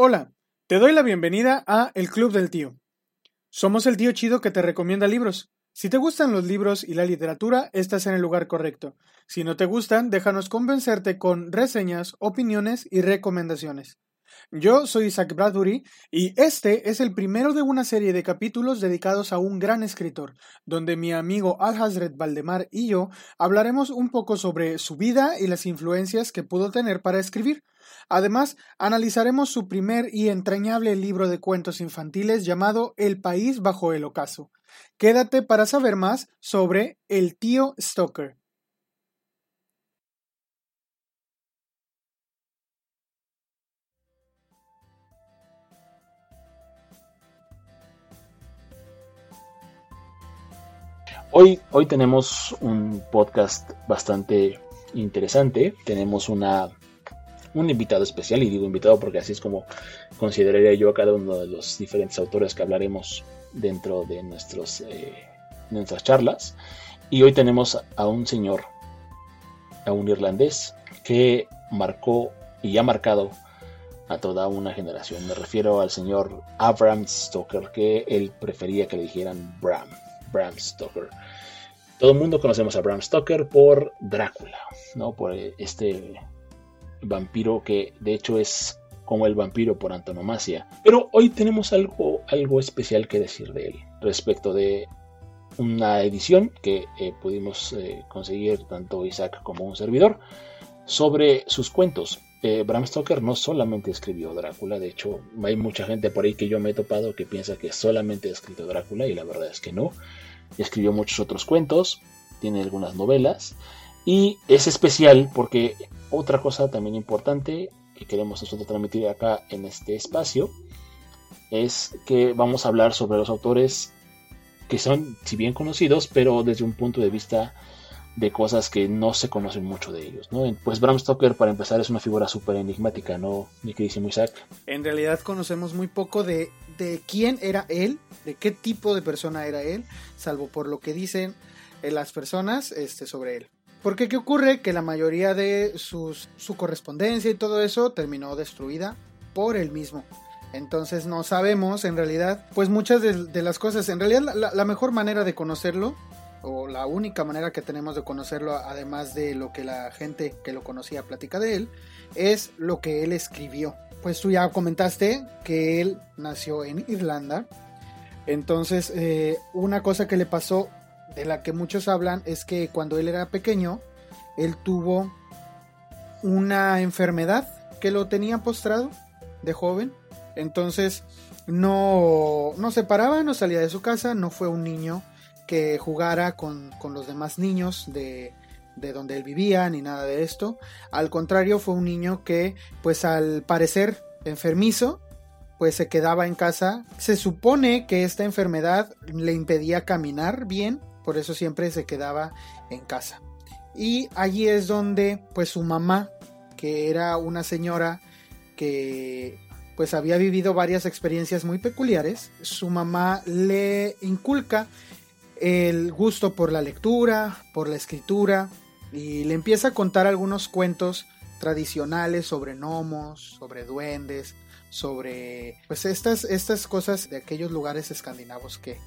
Hola, te doy la bienvenida a El Club del Tío. Somos el tío chido que te recomienda libros. Si te gustan los libros y la literatura, estás en el lugar correcto. Si no te gustan, déjanos convencerte con reseñas, opiniones y recomendaciones. Yo soy Isaac Bradbury y este es el primero de una serie de capítulos dedicados a un gran escritor, donde mi amigo Al Hazred Valdemar y yo hablaremos un poco sobre su vida y las influencias que pudo tener para escribir. Además, analizaremos su primer y entrañable libro de cuentos infantiles llamado El país bajo el ocaso. Quédate para saber más sobre El tío Stoker. Hoy, hoy tenemos un podcast bastante interesante. Tenemos una un invitado especial, y digo invitado porque así es como consideraría yo a cada uno de los diferentes autores que hablaremos dentro de nuestros, eh, nuestras charlas. Y hoy tenemos a un señor, a un irlandés, que marcó y ha marcado a toda una generación. Me refiero al señor Abraham Stoker, que él prefería que le dijeran Bram, Bram Stoker. Todo el mundo conocemos a Bram Stoker por Drácula, ¿no? Por este vampiro que de hecho es como el vampiro por antonomasia. Pero hoy tenemos algo, algo especial que decir de él respecto de una edición que eh, pudimos eh, conseguir tanto Isaac como un servidor sobre sus cuentos. Eh, Bram Stoker no solamente escribió Drácula, de hecho hay mucha gente por ahí que yo me he topado que piensa que solamente ha escrito Drácula y la verdad es que no. Escribió muchos otros cuentos, tiene algunas novelas y es especial porque otra cosa también importante que queremos nosotros transmitir acá en este espacio es que vamos a hablar sobre los autores que son, si bien conocidos, pero desde un punto de vista de cosas que no se conocen mucho de ellos, ¿no? Pues Bram Stoker, para empezar, es una figura súper enigmática, ¿no, mi queridísimo Isaac? En realidad conocemos muy poco de, de quién era él, de qué tipo de persona era él, salvo por lo que dicen eh, las personas este, sobre él. Porque ¿qué ocurre? Que la mayoría de sus, su correspondencia y todo eso terminó destruida por él mismo. Entonces no sabemos en realidad, pues muchas de, las cosas, en realidad la, mejor manera de conocerlo, o la única manera que tenemos de conocerlo, además de lo que la gente que lo conocía platica de él, es lo que él escribió. Pues tú ya comentaste que él nació en Irlanda. Entonces, eh, una cosa que le pasó de la que muchos hablan es que cuando él era pequeño, él tuvo una enfermedad que lo tenía postrado de joven. Entonces no, no se paraba, no salía de su casa, no fue un niño que jugara con, con los demás niños de, de donde él vivía ni nada de esto. Al contrario, fue un niño que pues al parecer enfermizo pues se quedaba en casa. Se supone que esta enfermedad le impedía caminar bien por eso siempre se quedaba en casa. Y allí es donde pues su mamá, que era una señora que pues había vivido varias experiencias muy peculiares, su mamá le inculca el gusto por la lectura, por la escritura y le empieza a contar algunos cuentos tradicionales sobre gnomos, sobre duendes, sobre pues estas, estas cosas de aquellos lugares escandinavos que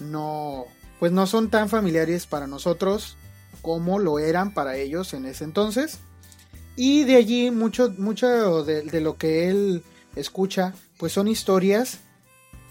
no pues no son tan familiares para nosotros como lo eran para ellos en ese entonces. Y de allí mucho, mucho de, lo que él escucha, pues son historias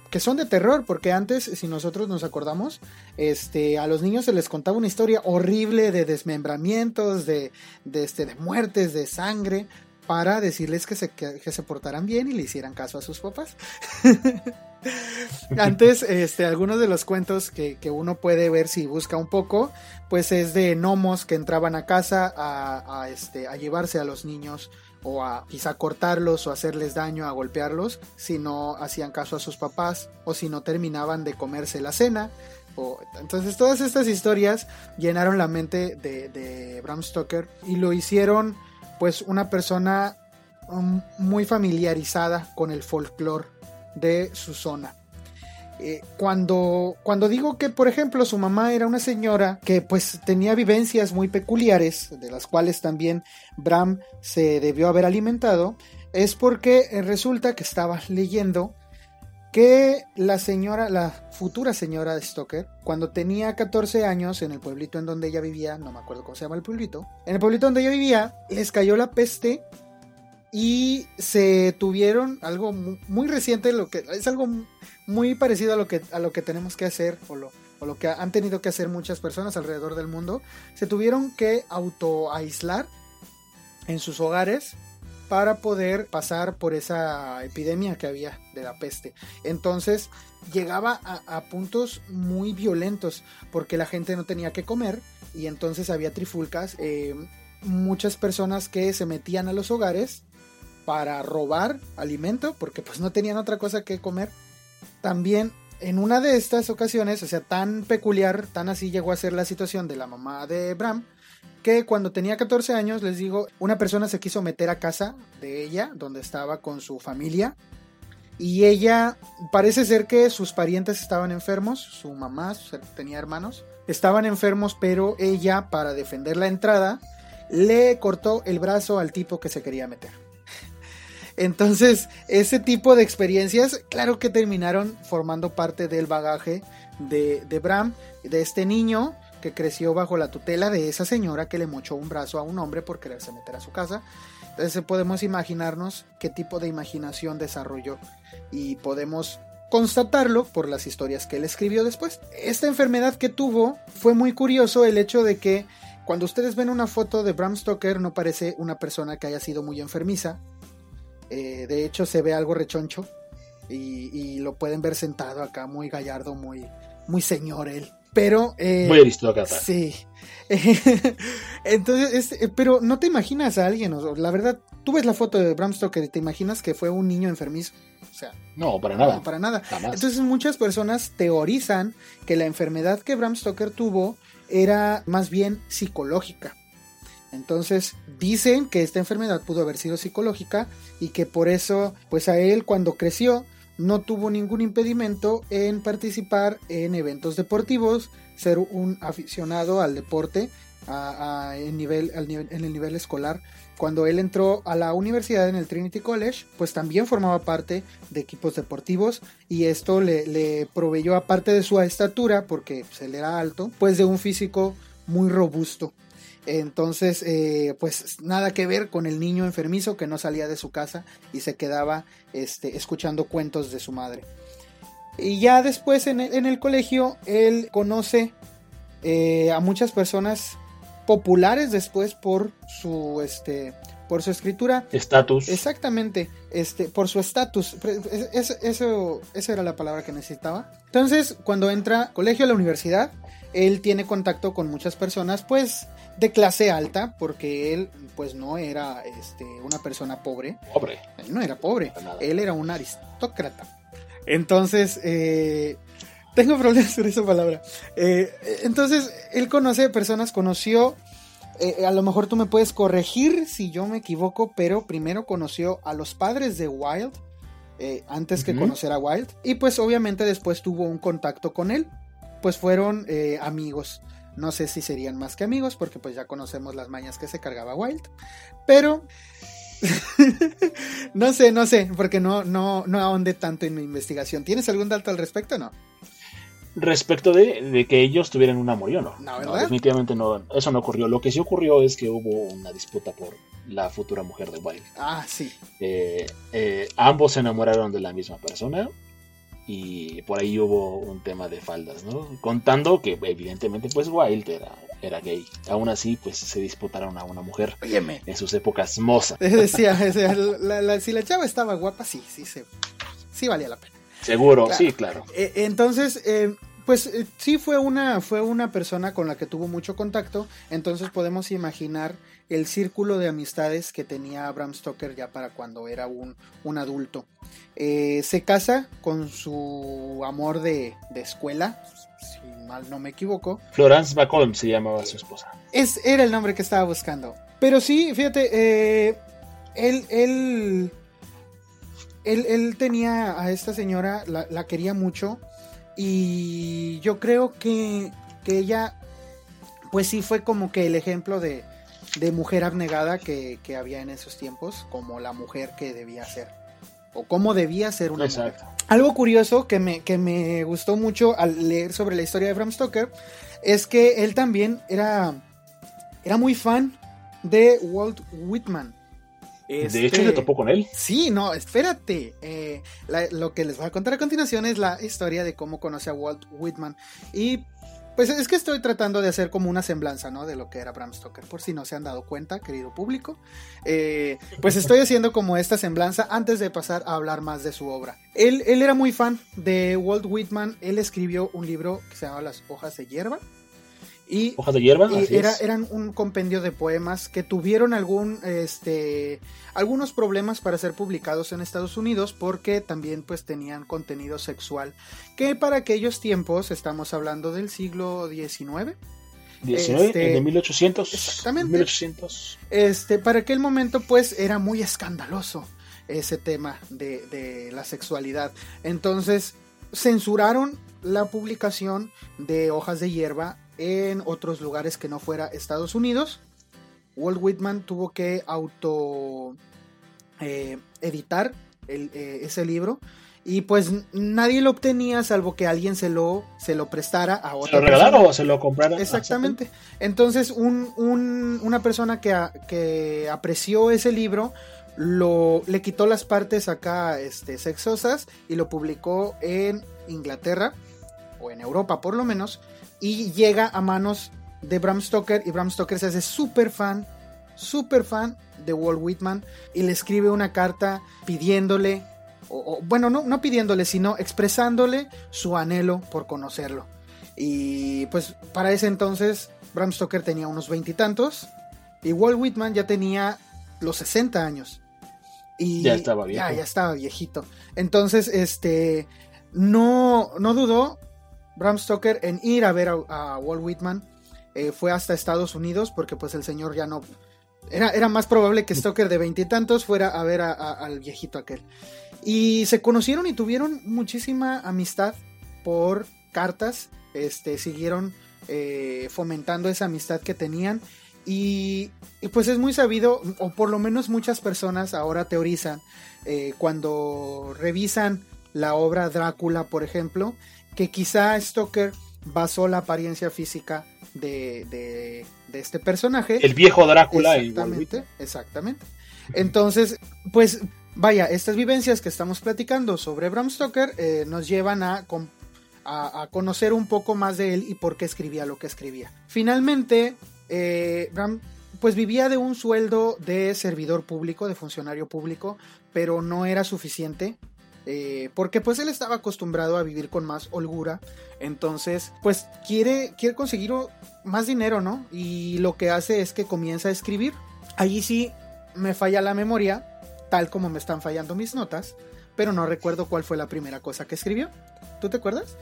que son de terror, porque antes, si nosotros nos acordamos, este, a los niños se les contaba una historia horrible de desmembramientos, de, este, de muertes, de sangre, para decirles que se, que, se portaran bien y le hicieran caso a sus papás. Antes, este, algunos de los cuentos que, uno puede ver si busca un poco, pues es de gnomos que entraban a casa a, este, a llevarse a los niños o a quizá cortarlos o hacerles daño, a golpearlos, si no hacían caso a sus papás o si no terminaban de comerse la cena. O, entonces todas estas historias llenaron la mente de, de Bram Stoker y lo hicieron pues una persona um, muy familiarizada con el folclore de su zona. Eh, cuando, cuando digo que, por ejemplo, su mamá era una señora que pues tenía vivencias muy peculiares, de las cuales también Bram se debió haber alimentado, es porque eh, resulta que estaba leyendo que la señora, la futura señora de Stoker, cuando tenía 14 años en el pueblito en donde ella vivía, no me acuerdo cómo se llama el pueblito, en el pueblito donde ella vivía, les cayó la peste y se tuvieron algo muy reciente, lo que es algo muy parecido a lo que, a lo que tenemos que hacer o lo, o lo que han tenido que hacer muchas personas alrededor del mundo, se tuvieron que auto aislar en sus hogares para poder pasar por esa epidemia que había de la peste. Entonces llegaba a, puntos muy violentos porque la gente no tenía que comer y entonces había trifulcas. Eh, muchas personas que se metían a los hogares para robar alimento porque pues no tenían otra cosa que comer. También en una de estas ocasiones, o sea, tan peculiar, tan así llegó a ser la situación de la mamá de Bram, que cuando tenía 14 años, les digo, una persona se quiso meter a casa de ella, donde estaba con su familia, y ella parece ser que sus parientes estaban enfermos, su mamá tenía hermanos, estaban enfermos, pero ella, para defender la entrada, le cortó el brazo al tipo que se quería meter. Entonces, ese tipo de experiencias, claro que terminaron formando parte del bagaje de, de Bram, de este niño, que creció bajo la tutela de esa señora que le mochó un brazo a un hombre por quererse meter a su casa. Entonces podemos imaginarnos qué tipo de imaginación desarrolló y podemos constatarlo por las historias que él escribió después. Esta enfermedad que tuvo fue muy curioso el hecho de que cuando ustedes ven una foto de Bram Stoker no parece una persona que haya sido muy enfermiza. Eh, de hecho se ve algo rechoncho y, y, lo pueden ver sentado acá muy gallardo, muy, muy señor él. Pero. Eh, Muy aristócrata. Sí. Entonces, eh, pero no te imaginas a alguien, la verdad, tú ves la foto de Bram Stoker y te imaginas que fue un niño enfermizo. O sea, no, para nada. No, para nada. Entonces, muchas personas teorizan que la enfermedad que Bram Stoker tuvo era más bien psicológica. Entonces dicen que esta enfermedad pudo haber sido psicológica y que por eso, pues a él cuando creció, no tuvo ningún impedimento en participar en eventos deportivos, ser un aficionado al deporte en, el nivel escolar. Cuando él entró a la universidad en el Trinity College, pues también formaba parte de equipos deportivos y esto le, le proveyó, aparte de su estatura, porque pues, él era alto, pues de un físico muy robusto. Entonces, eh, pues nada que ver con el niño enfermizo que no salía de su casa y se quedaba este, escuchando cuentos de su madre. Y ya después en el, colegio, él conoce eh, a muchas personas populares después por su este por su escritura. Estatus. Exactamente este por su estatus. Eso esa era la palabra que necesitaba. Entonces cuando entra colegio a la universidad él tiene contacto con muchas personas pues de clase alta, porque él pues no era este, una persona pobre. Pobre. Él no era pobre, él era un aristócrata. Entonces, eh, tengo problemas con esa palabra. Eh, entonces, él conoce personas, conoció, eh, a lo mejor tú me puedes corregir si yo me equivoco, pero primero conoció a los padres de Wild, antes que conocer a Wild, y pues obviamente después tuvo un contacto con él, pues fueron amigos. No sé si serían más que amigos, porque pues ya conocemos las mañas que se cargaba Wild. Pero no sé, no sé, porque no, no, no ahonde tanto en mi investigación. ¿Tienes algún dato al respecto o no? Respecto de, que ellos tuvieran un amorío, no. No, no, definitivamente no. Eso no ocurrió. Lo que sí ocurrió es que hubo una disputa por la futura mujer de Wild. Ah, sí. Eh, eh, ambos se enamoraron de la misma persona y por ahí hubo un tema de faldas, ¿no? Contando que evidentemente pues Wild era, era gay. Aún así pues se disputaron a una mujer Óyeme. en sus épocas mozas. Decía, si la chava estaba guapa, sí, sí, sí, sí valía la pena. Seguro, sí, claro. Eh, entonces, eh, pues eh, sí fue una, fue una persona con la que tuvo mucho contacto, entonces podemos imaginar el círculo de amistades que tenía Abraham Stoker ya para cuando era un, un adulto. Eh, se casa con su amor de, escuela, si mal no me equivoco. Florence Bacall se llamaba su esposa. Es, era el nombre que estaba buscando. Pero sí, fíjate, eh, él, él, él, tenía a esta señora, la, la quería mucho y yo creo que, ella, pues sí fue como que el ejemplo de, de mujer abnegada que, que había en esos tiempos, como la mujer que debía ser, o cómo debía ser una Exacto. mujer. Algo curioso que me, que me gustó mucho al leer sobre la historia de Bram Stoker es que él también era, era muy fan de Walt Whitman. De Este- hecho, se topó con él. Sí, no, espérate. Eh, la- lo que les voy a contar a continuación es la historia de cómo conoce a Walt Whitman. Y pues es que estoy tratando de hacer como una semblanza, ¿no? De lo que era Bram Stoker, por si no se han dado cuenta, querido público. Eh, pues estoy haciendo como esta semblanza antes de pasar a hablar más de su obra. Él, él era muy fan de Walt Whitman. Él escribió un libro que se llama Las hojas de hierba. Y Hojas de hierba. y así era, es. eran un compendio de poemas que tuvieron algún, este, algunos problemas para ser publicados en Estados Unidos porque también pues tenían contenido sexual que para aquellos tiempos, estamos hablando del siglo XIX, 19, este- de 1800. Exactamente. 1800. este, para aquel momento pues era muy escandaloso ese tema de, de la sexualidad. Entonces censuraron la publicación de hojas de hierba en otros lugares que no fuera Estados Unidos. Walt Whitman tuvo que auto eh, editar el, eh, ese libro y pues nadie lo obtenía salvo que alguien se lo, se lo prestara a ¿Se otra lo regalaron o se lo compraron? Exactamente. Entonces, un- un- una persona que, a- que apreció ese libro lo, le quitó las partes acá este, sexosas y lo publicó en Inglaterra, o en Europa por lo menos, y llega a manos de Bram Stoker y Bram Stoker se hace súper fan, súper fan de Walt Whitman y le escribe una carta pidiéndole, o, o, bueno, no, no pidiéndole, sino expresándole su anhelo por conocerlo. Y pues para ese entonces Bram Stoker tenía unos veintitantos y, Walt Whitman ya tenía los 60 años. Y Ya estaba viejo. Ya, ya estaba viejito. Entonces, este, no, no dudó Bram Stoker en ir a ver a, Walt Whitman. Eh, fue hasta Estados Unidos porque pues el señor ya no... Era, era más probable que Stoker de veintitantos fuera a ver al viejito aquel. Y se conocieron y tuvieron muchísima amistad por cartas. Este, siguieron eh, fomentando esa amistad que tenían. Y, y, pues es muy sabido, o por lo menos muchas personas ahora teorizan, eh, cuando revisan la obra Drácula, por ejemplo, que quizá Stoker basó la apariencia física de, de- de este personaje. El viejo Drácula y Exactamente, Whitman. exactamente. Entonces, pues vaya, estas vivencias que estamos platicando sobre Bram Stoker eh, nos llevan a, a conocer un poco más de él y por qué escribía lo que escribía. Finalmente, eh, Bram pues vivía de un sueldo de servidor público, de funcionario público, pero no era suficiente. Eh, porque pues él estaba acostumbrado a vivir con más holgura. Entonces pues quiere, quiere conseguir más dinero no y lo que hace es que comienza a escribir. Allí sí me falla la memoria tal como me están fallando mis notas pero no recuerdo cuál fue la primera cosa que escribió. ¿tú te acuerdas?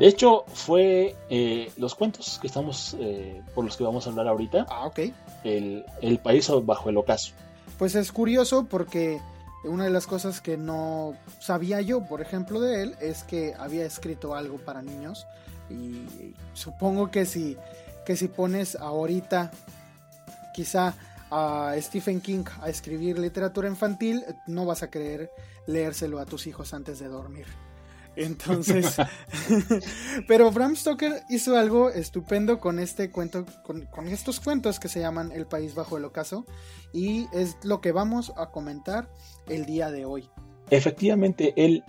De hecho, fue eh, los cuentos que estamos, eh, por los que vamos a hablar ahorita, ah ok. El, el país bajo el ocaso. Pues es curioso porque una de las cosas que no sabía yo, por ejemplo, de él, es que había escrito algo para niños. Y supongo que si, que si pones ahorita quizá a Stephen King a escribir literatura infantil, no vas a querer leérselo a tus hijos antes de dormir. Entonces, pero Bram Stoker hizo algo estupendo con este cuento, con, con estos cuentos que se llaman El País Bajo el Ocaso, y es lo que vamos a comentar el día de hoy. Efectivamente, él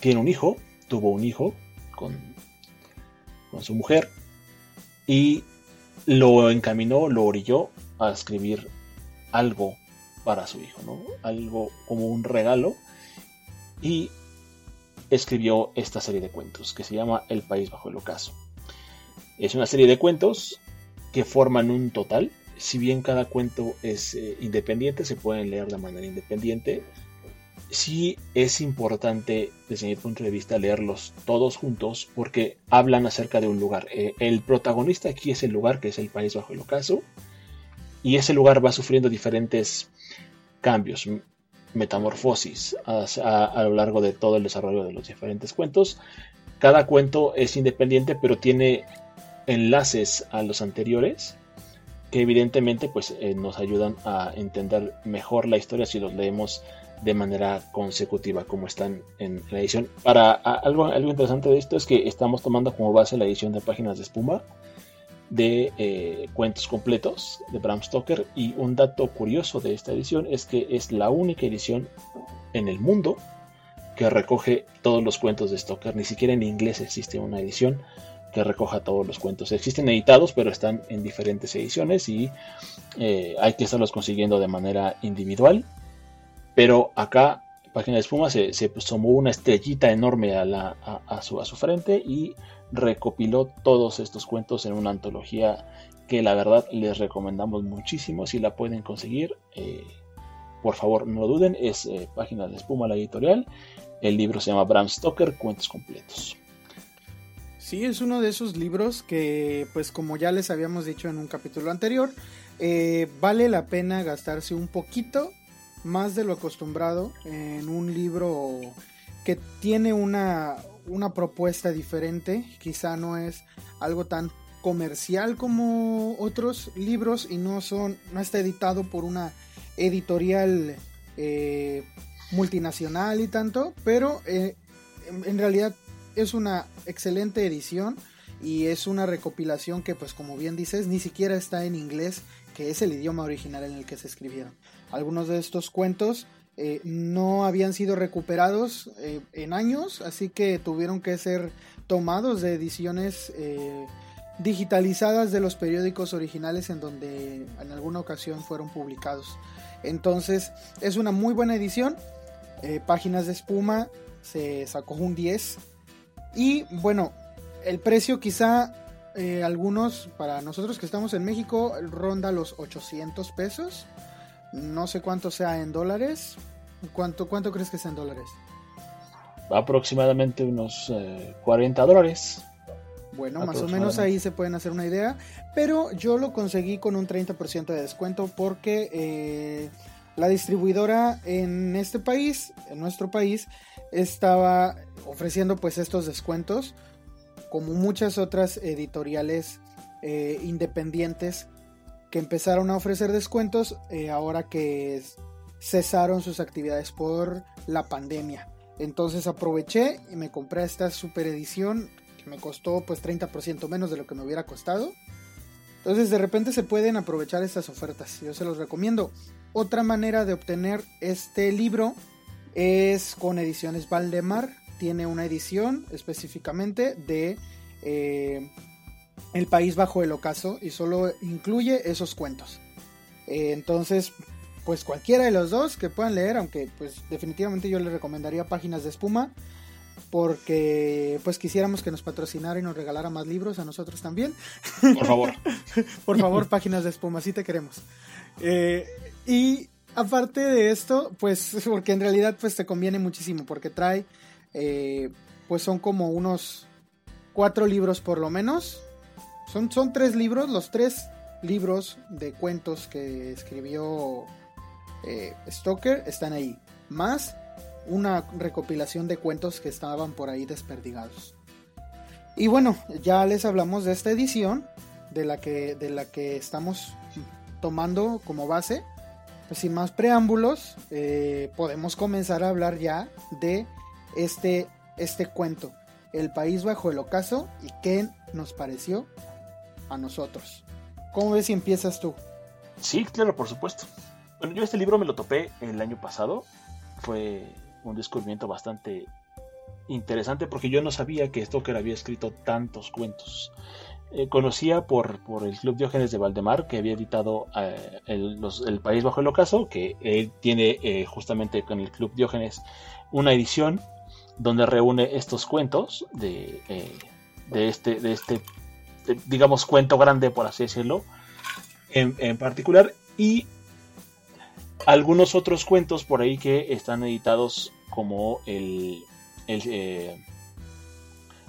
tiene un hijo, tuvo un hijo con, con su mujer y lo encaminó, lo orilló a escribir algo para su hijo, ¿no? Algo como un regalo y escribió esta serie de cuentos que se llama El País Bajo el Ocaso. Es una serie de cuentos que forman un total. Si bien cada cuento es eh, independiente, se pueden leer de manera independiente. Sí es importante, desde mi punto de vista, leerlos todos juntos porque hablan acerca de un lugar. Eh, el protagonista aquí es el lugar que es el País Bajo el Ocaso. Y ese lugar va sufriendo diferentes cambios, metamorfosis a, lo largo de todo el desarrollo de los diferentes cuentos. Cada cuento es independiente, pero tiene enlaces a los anteriores que evidentemente pues eh, nos ayudan a entender mejor la historia si los leemos de manera consecutiva como están en la edición. Para algo, algo interesante de esto es que estamos tomando como base la edición de páginas de espuma de eh, cuentos completos de Bram Stoker y un dato curioso de esta edición es que es la única edición en el mundo que recoge todos los cuentos de Stoker. Ni siquiera en inglés existe una edición que recoja todos los cuentos. Existen editados, pero están en diferentes ediciones y eh, hay que estarlos consiguiendo de manera individual. Pero acá, Página de Espuma, se, se tomó una estrellita enorme a, la, a, su, a su frente y recopiló todos estos cuentos en una antología que la verdad les recomendamos muchísimo. Si la pueden conseguir, eh, por favor no lo duden. Es eh, Página de Espuma, la editorial. El libro se llama Bram Stoker, Cuentos Completos. Sí, es uno de esos libros que, pues como ya les habíamos dicho en un capítulo anterior, eh, vale la pena gastarse un poquito más de lo acostumbrado en un libro que tiene una, una propuesta diferente, quizá no es algo tan comercial como otros libros y no son no está editado por una editorial eh, multinacional y tanto pero eh, en, realidad es una excelente edición y es una recopilación que pues como bien dices ni siquiera está en inglés que es el idioma original en el que se escribieron. Algunos de estos cuentos eh, no habían sido recuperados eh, en años así que tuvieron que ser tomados de ediciones eh, digitalizadas de los periódicos originales en donde en alguna ocasión fueron publicados. Entonces es una muy buena edición. Páginas de espuma se sacó un 10 y bueno, el precio quizá eh, algunos, para nosotros que estamos en México, ronda los 800 pesos. No sé cuánto sea en dólares. ¿Cuánto, cuánto crees que sea en dólares? Aproximadamente unos 40 eh, dólares. Bueno, más o menos ahí se pueden hacer una idea. Pero yo lo conseguí con un 30% de descuento porque eh, la distribuidora en este país, en nuestro país, estaba ofreciendo pues estos descuentos como muchas otras editoriales eh, independientes que empezaron a ofrecer descuentos eh, ahora que cesaron sus actividades por la pandemia. Entonces aproveché y me compré esta super edición que me costó pues 30% menos de lo que me hubiera costado. Entonces de repente se pueden aprovechar estas ofertas, yo se los recomiendo. Otra manera de obtener este libro es con ediciones Valdemar. Tiene una edición específicamente de eh, El País Bajo el Ocaso y solo incluye esos cuentos. Eh, entonces, pues cualquiera de los dos que puedan leer, aunque pues definitivamente yo les recomendaría Páginas de Espuma porque pues quisiéramos que nos patrocinara y nos regalara más libros a nosotros también. Por favor. Por favor, Páginas de Espuma, si te queremos. Eh, y aparte de esto, pues porque en realidad pues te conviene muchísimo porque trae, eh, pues son como unos cuatro libros por lo menos. Son, son tres libros, los tres libros de cuentos que escribió eh, Stoker están ahí. Más una recopilación de cuentos que estaban por ahí desperdigados. Y bueno, ya les hablamos de esta edición, de la que, de la que estamos tomando como base. Pues sin más preámbulos, eh, podemos comenzar a hablar ya de este, este cuento, El País Bajo el Ocaso, y qué nos pareció a nosotros. ¿Cómo ves si empiezas tú? Sí, claro, por supuesto. Bueno, yo este libro me lo topé el año pasado. Fue un descubrimiento bastante interesante porque yo no sabía que Stoker había escrito tantos cuentos. Eh, conocía por, por, el Club Diógenes de Valdemar, que había editado eh, el, País Bajo el Ocaso, que él tiene eh, justamente con el Club Diógenes una edición donde reúne estos cuentos de, de este, de este digamos, cuento grande, por así decirlo, en, en particular, y algunos otros cuentos por ahí que están editados como el,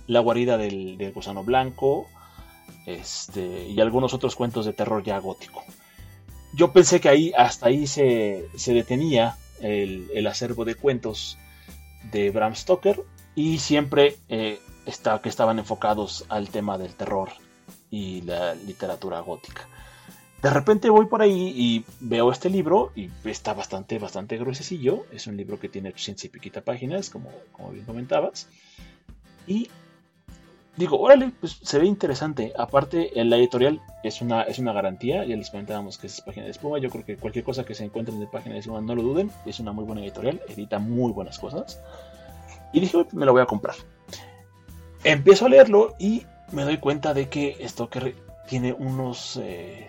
la guarida del, del, gusano blanco este, y algunos otros cuentos de terror ya gótico. Yo pensé que ahí hasta ahí se, detenía el, acervo de cuentos de Bram Stoker y siempre eh, está, que estaban enfocados al tema del terror y la literatura gótica de repente voy por ahí y veo este libro y está bastante, bastante gruesecillo. Es un libro que tiene 800 y piquita páginas, como, como bien comentabas. Y digo, órale, pues se ve interesante. Aparte, la editorial es una, es una garantía. Ya les comentábamos que es página de espuma. Yo creo que cualquier cosa que se encuentre en la página de espuma, no lo duden. Es una muy buena editorial. Edita muy buenas cosas. Y dije, me lo voy a comprar. Empiezo a leerlo y me doy cuenta de que Stoker tiene unos eh,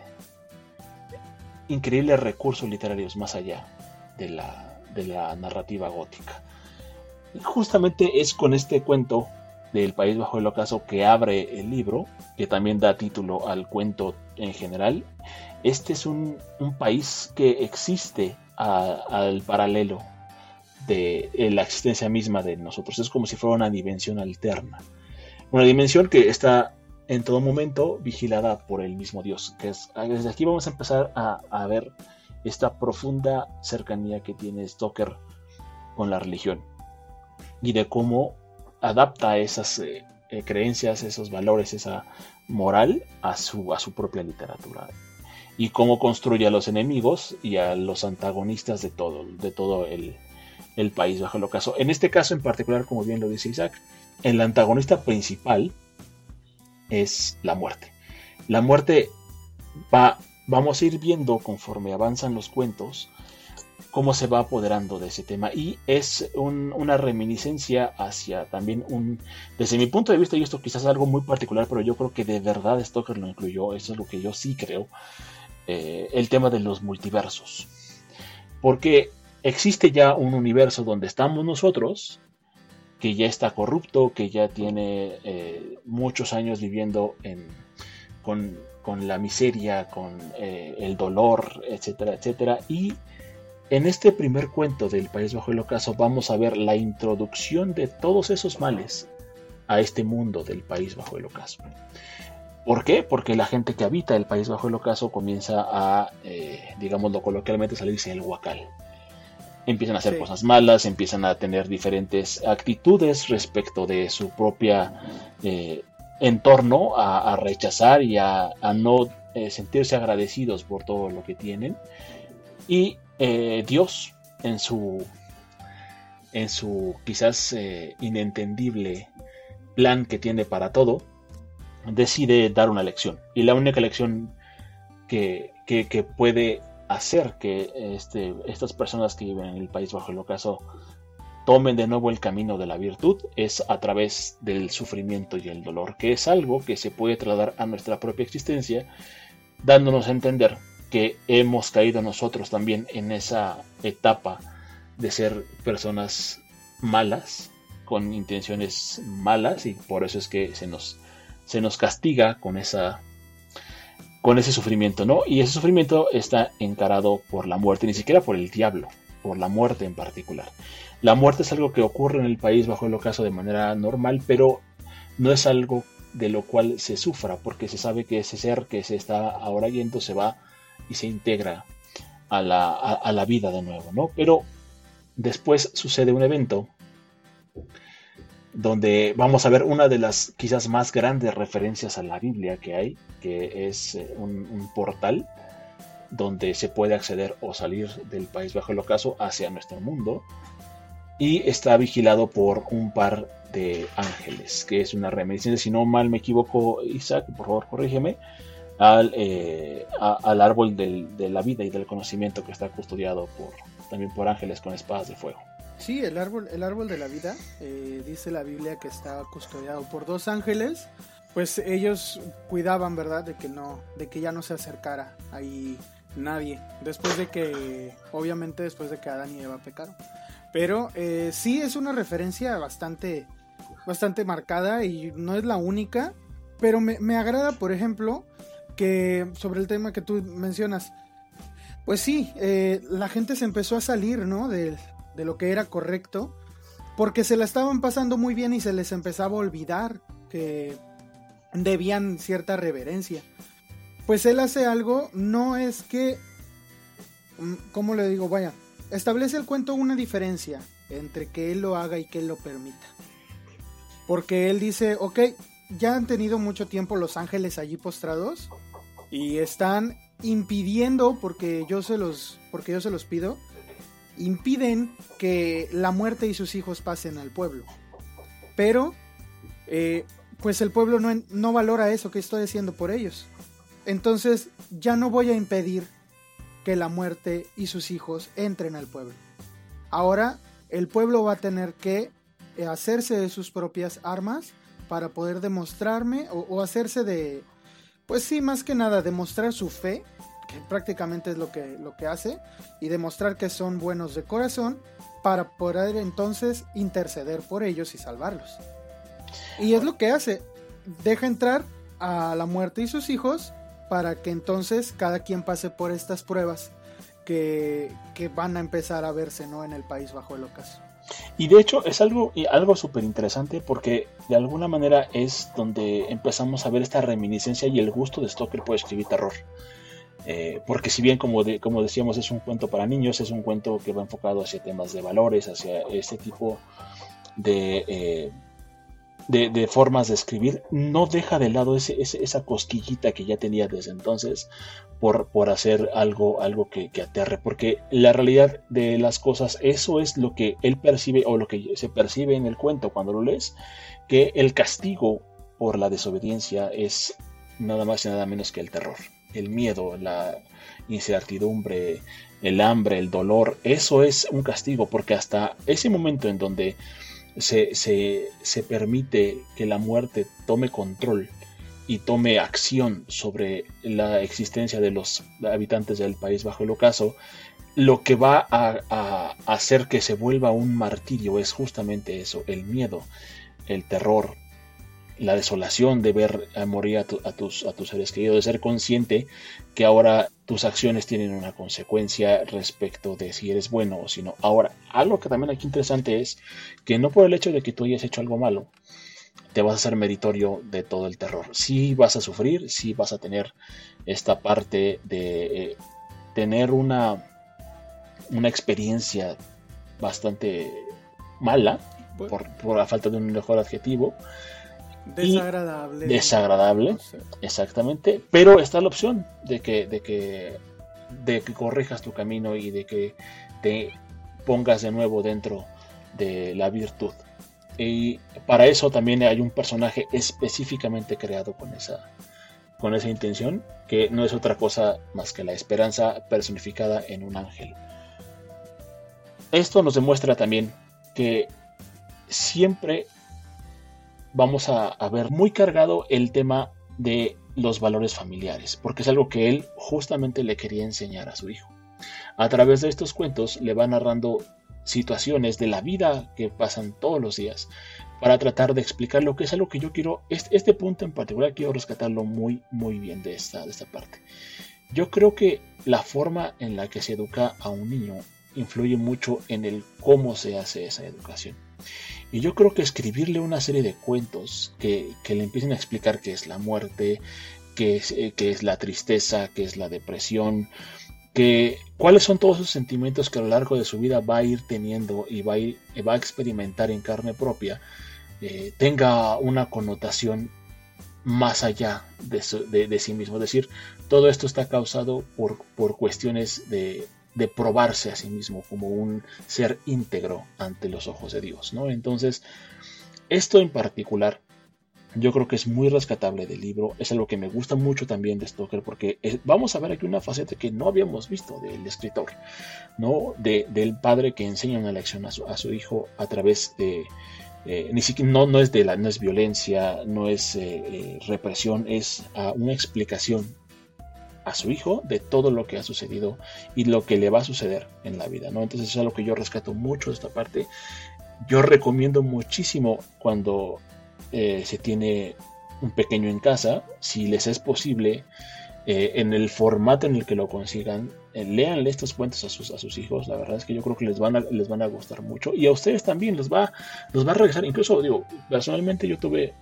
increíbles recursos literarios más allá de la, de la narrativa gótica. Justamente es con este cuento del País Bajo el Ocaso que abre el libro, que también da título al cuento en general. Este es un, país que existe al paralelo de, la existencia misma de nosotros. Es como si fuera una dimensión alterna. Una dimensión que está en todo momento vigilada por el mismo Dios. Que es, desde aquí vamos a empezar a, ver esta profunda cercanía que tiene Stoker con la religión y de cómo adapta esas eh, eh, creencias, esos valores, esa moral a su, a su propia literatura y cómo construye a los enemigos y a los antagonistas de todo, de todo el, el país bajo el ocaso. En este caso en particular, como bien lo dice Isaac, el antagonista principal es la muerte. La muerte va, vamos a ir viendo conforme avanzan los cuentos cómo se va apoderando de ese tema y es una reminiscencia hacia también un desde mi punto de vista y esto quizás es algo muy particular pero yo creo que de verdad Stoker lo incluyó eso es lo que yo sí creo eh, el tema de los multiversos porque existe ya un universo donde estamos nosotros que ya está corrupto, que ya tiene eh, muchos años viviendo con, la miseria, con eh, el dolor, etcétera, etcétera. Y en este primer cuento del País Bajo el Ocaso vamos a ver la introducción de todos esos males a este mundo del País Bajo el Ocaso. ¿Por qué? Porque la gente que habita el País Bajo el Ocaso comienza a, eh, digámoslo coloquialmente, salirse del huacal empiezan a hacer cosas malas, empiezan a tener diferentes actitudes respecto de su propia eh, entorno, a, rechazar y a, no eh, sentirse agradecidos por todo lo que tienen. Y eh, Dios, en su, en su quizás inentendible plan que tiene para todo, decide dar una lección. Y la única lección que, que, que puede hacer que este, estas personas que viven en el país bajo el ocaso tomen de nuevo el camino de la virtud es a través del sufrimiento y el dolor, que es algo que se puede trasladar a nuestra propia existencia, dándonos a entender que hemos caído nosotros también en esa etapa de ser personas malas, con intenciones malas, y por eso es que se nos, se nos castiga con esa con ese sufrimiento, ¿no? Y ese sufrimiento está encarado por la muerte, ni siquiera por el diablo, por la muerte en particular. La muerte es algo que ocurre en el país bajo el ocaso de manera normal, pero no es algo de lo cual se sufra, porque se sabe que ese ser que se está ahora yendo se va y se integra a la, a la vida de nuevo, ¿no? Pero después sucede un evento donde vamos a ver una de las quizás más grandes referencias a la Biblia que hay, que es eh, un, portal donde se puede acceder o salir del país bajo el ocaso hacia nuestro mundo y está vigilado por un par de ángeles, que es una reminiscencia, si no mal me equivoco Isaac, por favor corrígeme, al, eh, al árbol de la vida y del conocimiento que está custodiado por, también por ángeles con espadas de fuego. Sí, el árbol, el árbol de la vida, eh, dice la Biblia que estaba custodiado por dos ángeles, pues ellos cuidaban, ¿verdad? De que no, de que ya no se acercara ahí nadie, después de que, obviamente después de que Adán y Eva pecaron. Pero eh, sí es una referencia bastante, bastante marcada y no es la única, pero me, me agrada, por ejemplo, que sobre el tema que tú mencionas, pues sí, eh, la gente se empezó a salir, ¿no? De, de lo que era correcto, porque se la estaban pasando muy bien y se les empezaba a olvidar que debían cierta reverencia. Pues él hace algo, no es que, mm, ¿cómo le digo? Vaya, establece el cuento una diferencia entre que él lo haga y que él lo permita. Porque él dice, ok, ya han tenido mucho tiempo los ángeles allí postrados y están impidiendo, porque yo se los, porque yo se los pido, impiden que la muerte y sus hijos pasen al pueblo. Pero, eh, pues el pueblo no, no valora eso que estoy haciendo por ellos. Entonces ya no voy a impedir que la muerte y sus hijos entren al pueblo. Ahora el pueblo va a tener que hacerse de sus propias armas para poder demostrarme o, hacerse de, pues sí, más que nada, demostrar su fe, que prácticamente es lo que, lo que hace, y demostrar que son buenos de corazón para poder entonces interceder por ellos y salvarlos. Y es lo que hace, deja entrar a la muerte y sus hijos para que entonces cada quien pase por estas pruebas que, que van a empezar a verse ¿no? en el país bajo el ocaso. Y de hecho es algo, algo súper interesante porque de alguna manera es donde empezamos a ver esta reminiscencia y el gusto de Stoker por escribir terror. Eh, porque si bien como, como decíamos es un cuento para niños, es un cuento que va enfocado hacia temas de valores, hacia este tipo de, eh, de, formas de escribir, no deja de lado ese, esa cosquillita que ya tenía desde entonces por, por hacer algo, algo que, que, aterre, porque la realidad de las cosas, eso es lo que él percibe o lo que se percibe en el cuento cuando lo lees, que el castigo por la desobediencia es nada más y nada menos que el terror, el miedo, la incertidumbre, el hambre, el dolor, eso es un castigo, porque hasta ese momento en donde se, se, permite que la muerte tome control y tome acción sobre la existencia de los habitantes del país bajo el ocaso, lo que va a, hacer que se vuelva un martirio es justamente eso, el miedo, el terror, la desolación de ver morir a, tus, a tus seres queridos, de ser consciente que ahora tus acciones tienen una consecuencia respecto de si eres bueno o si no. Ahora, algo que también aquí interesante es que no por el hecho de que tú hayas hecho algo malo, te vas a ser meritorio de todo el terror. Sí vas a sufrir, sí vas a tener esta parte de eh, tener una, una experiencia bastante mala, por, por la falta de un mejor adjetivo, Desagradable. Desagradable, exactamente. Pero está la opción de que, de que, de que corrijas tu camino y de que te pongas de nuevo dentro de la virtud. Y para eso también hay un personaje específicamente creado con esa, con esa intención, que no es otra cosa más que la esperanza personificada en un ángel. Esto nos demuestra también que siempre vamos a, ver muy cargado el tema de los valores familiares, porque es algo que él justamente le quería enseñar a su hijo. A través de estos cuentos le va narrando situaciones de la vida que pasan todos los días para tratar de explicar lo que es algo que yo quiero, este, este punto en particular quiero rescatarlo muy muy bien de esta, de esta parte. Yo creo que la forma en la que se educa a un niño influye mucho en el cómo se hace esa educación. Y yo creo que escribirle una serie de cuentos que, le empiecen a explicar qué es la muerte, qué es, eh, es la tristeza, qué es la depresión, que cuáles son todos esos sentimientos que a lo largo de su vida va a ir teniendo y va a, ir, va a experimentar en carne propia, eh, tenga una connotación más allá de, sí mismo. Es decir, todo esto está causado por, por cuestiones de, de probarse a sí mismo como un ser íntegro ante los ojos de Dios, ¿no? Entonces, esto en particular yo creo que es muy rescatable del libro, es algo que me gusta mucho también de Stoker porque vamos a ver aquí una faceta que no habíamos visto del escritor, ¿no? De, del padre que enseña una lección a su, a su hijo a través de... Eh, ni siquiera no, no es de la no es violencia no es eh, eh, represión es uh, una explicación a su hijo de todo lo que ha sucedido y lo que le va a suceder en la vida, ¿no? Entonces es algo que yo rescato mucho de esta parte. Yo recomiendo muchísimo cuando eh, se tiene un pequeño en casa, si les es posible, eh, en el formato en el que lo consigan, eh, leanle estos cuentos a sus, a sus hijos. La verdad es que yo creo que les van a, les van a gustar mucho. Y a ustedes también les va, les va a regresar. Incluso, digo, personalmente yo tuve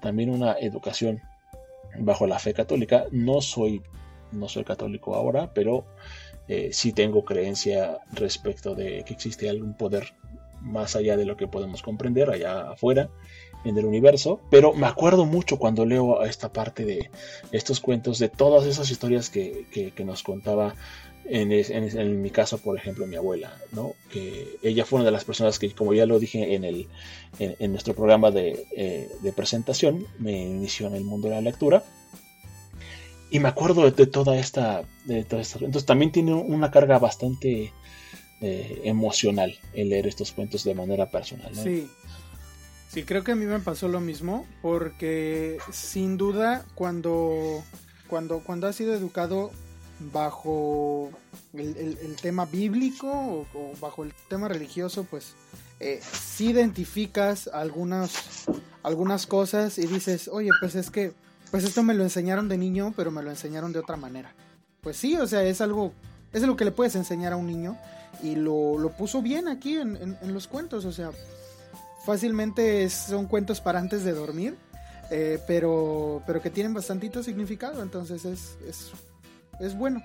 también una educación bajo la fe católica. No soy no soy católico ahora, pero eh, sí tengo creencia respecto de que existe algún poder más allá de lo que podemos comprender allá afuera en el universo, pero me acuerdo mucho cuando leo esta parte de estos cuentos, de todas esas historias que, que, nos contaba en, en, mi caso, por ejemplo, mi abuela, ¿no? que ella fue una de las personas que, como ya lo dije en, el, en, nuestro programa eh, de, presentación, me inició en el mundo de la lectura. Y me acuerdo de, toda esta, de toda esta... Entonces también tiene una carga bastante eh, emocional el leer estos cuentos de manera personal. Sí, Sí, creo que a mí me pasó lo mismo, porque sin duda cuando, cuando, cuando has sido educado bajo el, tema bíblico o, bajo el tema religioso, pues eh, si identificas algunas, algunas cosas y dices, oye, pues es que, pues esto me lo enseñaron de niño, pero me lo enseñaron de otra manera. Pues sí, o sea, es algo, es lo que le puedes enseñar a un niño y lo, lo puso bien aquí en, en los cuentos, o sea, fácilmente son cuentos para antes de dormir, eh, pero, pero que tienen bastantito significado, entonces es, es, es bueno.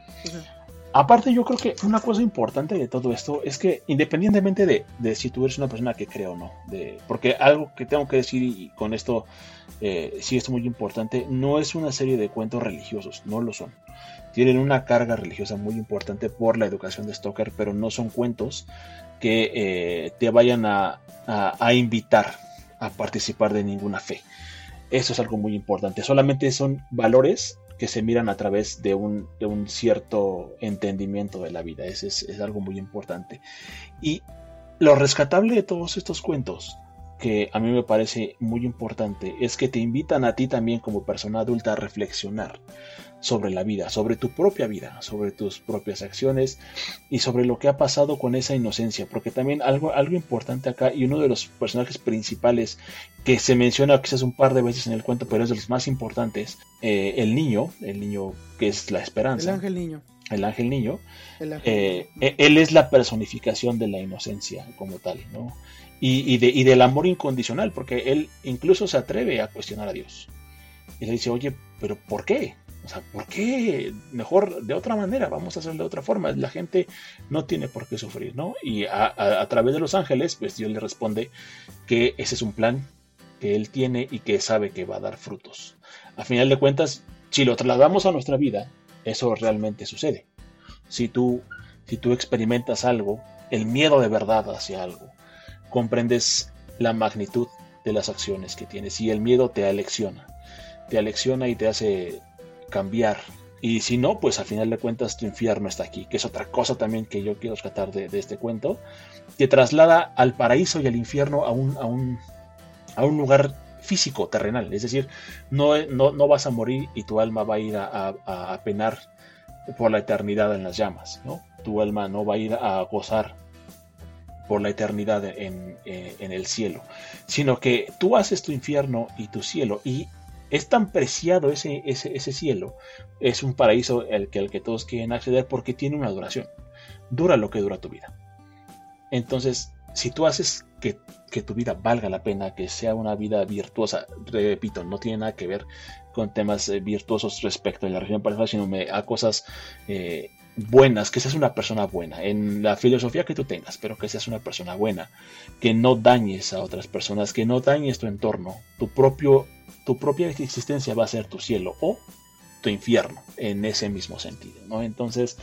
Aparte yo creo que una cosa importante de todo esto es que independientemente de, de, si tú eres una persona que cree o no, porque algo que tengo que decir y con esto eh, sí es muy importante, no es una serie de cuentos religiosos, no lo son. Tienen una carga religiosa muy importante por la educación de Stoker, pero no son cuentos que eh, te vayan a, a, invitar a participar de ninguna fe. Eso es algo muy importante. Solamente son valores que se miran a través de un, de un cierto entendimiento de la vida. Eso es, es, algo muy importante. Y lo rescatable de todos estos cuentos, que a mí me parece muy importante, es que te invitan a ti también como persona adulta a reflexionar sobre la vida, sobre tu propia vida, sobre tus propias acciones y sobre lo que ha pasado con esa inocencia, porque también algo, algo importante acá y uno de los personajes principales que se menciona quizás un par de veces en el cuento, pero es de los más importantes, eh, el niño, el niño que es la esperanza. El ángel niño. El ángel niño. Eh, e, él es la personificación de la inocencia como tal, ¿no? Y, y, de, y del amor incondicional, porque él incluso se atreve a cuestionar a Dios. Y le dice, oye, pero ¿por qué? O sea, ¿por qué? Mejor de otra manera, vamos a hacerlo de otra forma. La gente no tiene por qué sufrir, ¿no? Y a, través de los ángeles, pues Dios le responde que ese es un plan que él tiene y que sabe que va a dar frutos. A final de cuentas, si lo trasladamos a nuestra vida, eso realmente sucede. Si tú, si tú experimentas algo, el miedo de verdad hacia algo, comprendes la magnitud de las acciones que tienes y el miedo te alecciona. Te alecciona y te hace cambiar. Y si no, pues al final de cuentas tu infierno está aquí, que es otra cosa también que yo quiero rescatar de, este cuento, que traslada al paraíso y al infierno a un, a un, a un lugar físico, terrenal. Es decir, no, no, vas a morir y tu alma va a ir a, penar por la eternidad en las llamas. ¿no? Tu alma no va a ir a gozar por la eternidad en, eh, en, el cielo, sino que tú haces tu infierno y tu cielo y es tan preciado ese, ese, cielo, es un paraíso al que, el que todos quieren acceder porque tiene una duración, dura lo que dura tu vida. Entonces, si tú haces que, tu vida valga la pena, que sea una vida virtuosa, repito, no tiene nada que ver con temas eh, virtuosos respecto a la religión personal, sino a cosas eh, buenas, que seas una persona buena, en la filosofía que tú tengas, pero que seas una persona buena, que no dañes a otras personas, que no dañes tu entorno, tu propio tu propia existencia va a ser tu cielo o tu infierno en ese mismo sentido, ¿no? Entonces,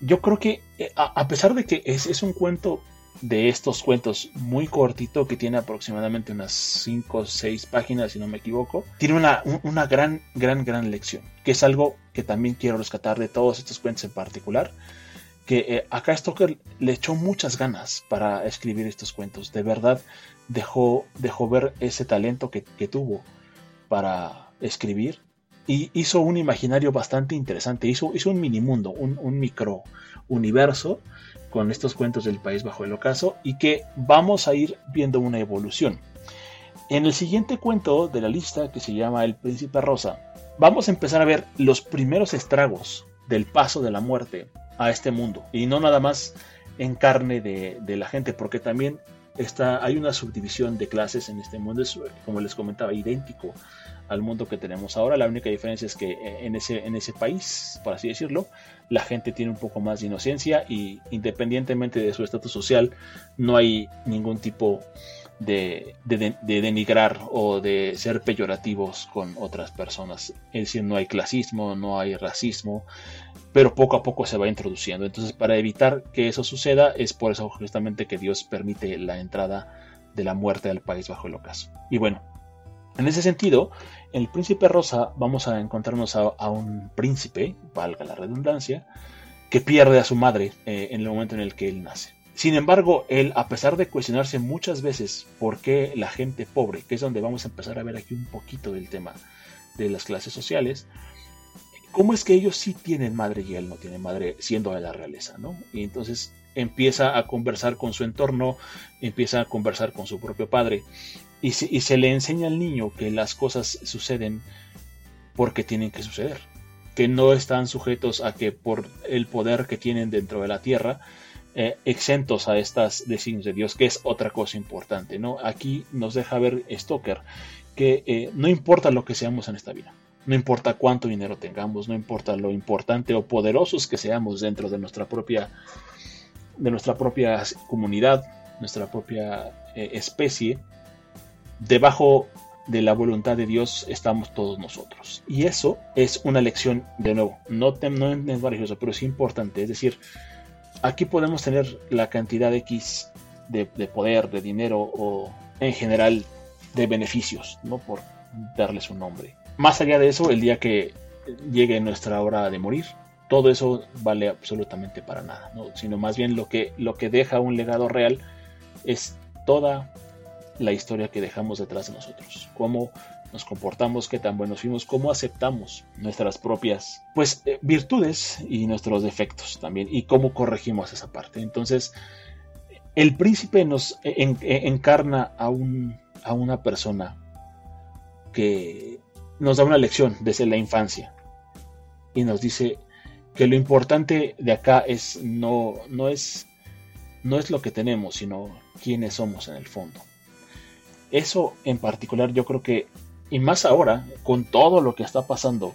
yo creo que eh, a, pesar de que es, un cuento de estos cuentos muy cortito que tiene aproximadamente unas 5 o 6 páginas si no me equivoco, tiene una, una gran, gran, gran lección, que es algo que también quiero rescatar de todos estos cuentos en particular, que eh, acá Stoker le echó muchas ganas para escribir estos cuentos, de verdad dejó, dejó ver ese talento que, que tuvo para escribir y hizo un imaginario bastante interesante, hizo, hizo un mini mundo, un, un micro universo con estos cuentos del país bajo el ocaso y que vamos a ir viendo una evolución. En el siguiente cuento de la lista, que se llama El Príncipe Rosa, vamos a empezar a ver los primeros estragos del paso de la muerte a este mundo. Y no nada más en carne de, de la gente, porque también está, hay una subdivisión de clases en este mundo, es, como les comentaba, idéntico al mundo que tenemos ahora. La única diferencia es que eh, en ese, en ese país, por así decirlo, la gente tiene un poco más de inocencia y independientemente de su estatus social, no hay ningún tipo de, de, denigrar o de ser peyorativos con otras personas. Es decir, no hay clasismo, no hay racismo, pero poco a poco se va introduciendo. Entonces, para evitar que eso suceda, es por eso justamente que Dios permite la entrada de la muerte al país bajo el ocaso. Y bueno, en ese sentido, en el príncipe rosa vamos a encontrarnos a, un príncipe, valga la redundancia, que pierde a su madre eh, en el momento en el que él nace. Sin embargo, él, a pesar de cuestionarse muchas veces por qué la gente pobre, que es donde vamos a empezar a ver aquí un poquito del tema de las clases sociales, cómo es que ellos sí tienen madre y él no tiene madre siendo de la realeza, ¿no? Y entonces empieza a conversar con su entorno, empieza a conversar con su propio padre y se, y se le enseña al niño que las cosas suceden porque tienen que suceder, que no están sujetos a que por el poder que tienen dentro de la tierra, eh, exentos a estas designios de Dios, que es otra cosa importante, ¿no? Aquí nos deja ver Stoker que eh, no importa lo que seamos en esta vida, no importa cuánto dinero tengamos, no importa lo importante o poderosos que seamos dentro de nuestra propia de nuestra propia comunidad, nuestra propia eh, especie, debajo de la voluntad de Dios estamos todos nosotros. Y eso es una lección, de nuevo, no, no es religioso, pero es importante. Es decir, aquí podemos tener la cantidad X de, de, poder, de dinero o en general de beneficios, ¿no? Por darles un nombre. Más allá de eso, el día que llegue nuestra hora de morir, todo eso vale absolutamente para nada, sino más bien lo que, lo que deja un legado real es toda la historia que dejamos detrás de nosotros, cómo nos comportamos, qué tan buenos fuimos, cómo aceptamos nuestras propias pues eh, virtudes y nuestros defectos también y cómo corregimos esa parte. Entonces, el príncipe nos encarna a, un, a una persona que nos da una lección desde la infancia y nos dice que lo importante de acá es no, no es no es lo que tenemos, sino quiénes somos en el fondo. Eso en particular yo creo que, y más ahora, con todo lo que está pasando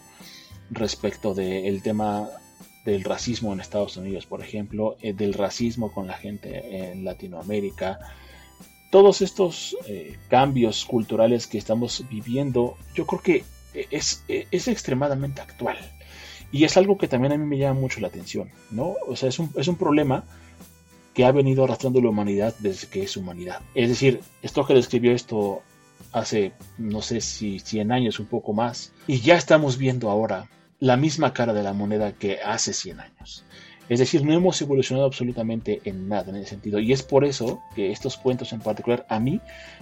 respecto del tema del racismo en Estados Unidos, por ejemplo, eh, del racismo con la gente en Latinoamérica, todos estos eh, cambios culturales que estamos viviendo, yo creo que es, es extremadamente actual. Y es algo que también a mí me llama mucho la atención, ¿no? O sea, es un, es un problema que ha venido arrastrando la humanidad desde que es humanidad. Es decir, Stoker escribió esto hace, no sé si 100 años, un poco más, y ya estamos viendo ahora la misma cara de la moneda que hace 100 años. Es decir, no hemos evolucionado absolutamente en nada en ese sentido. Y es por eso que estos cuentos en particular a mí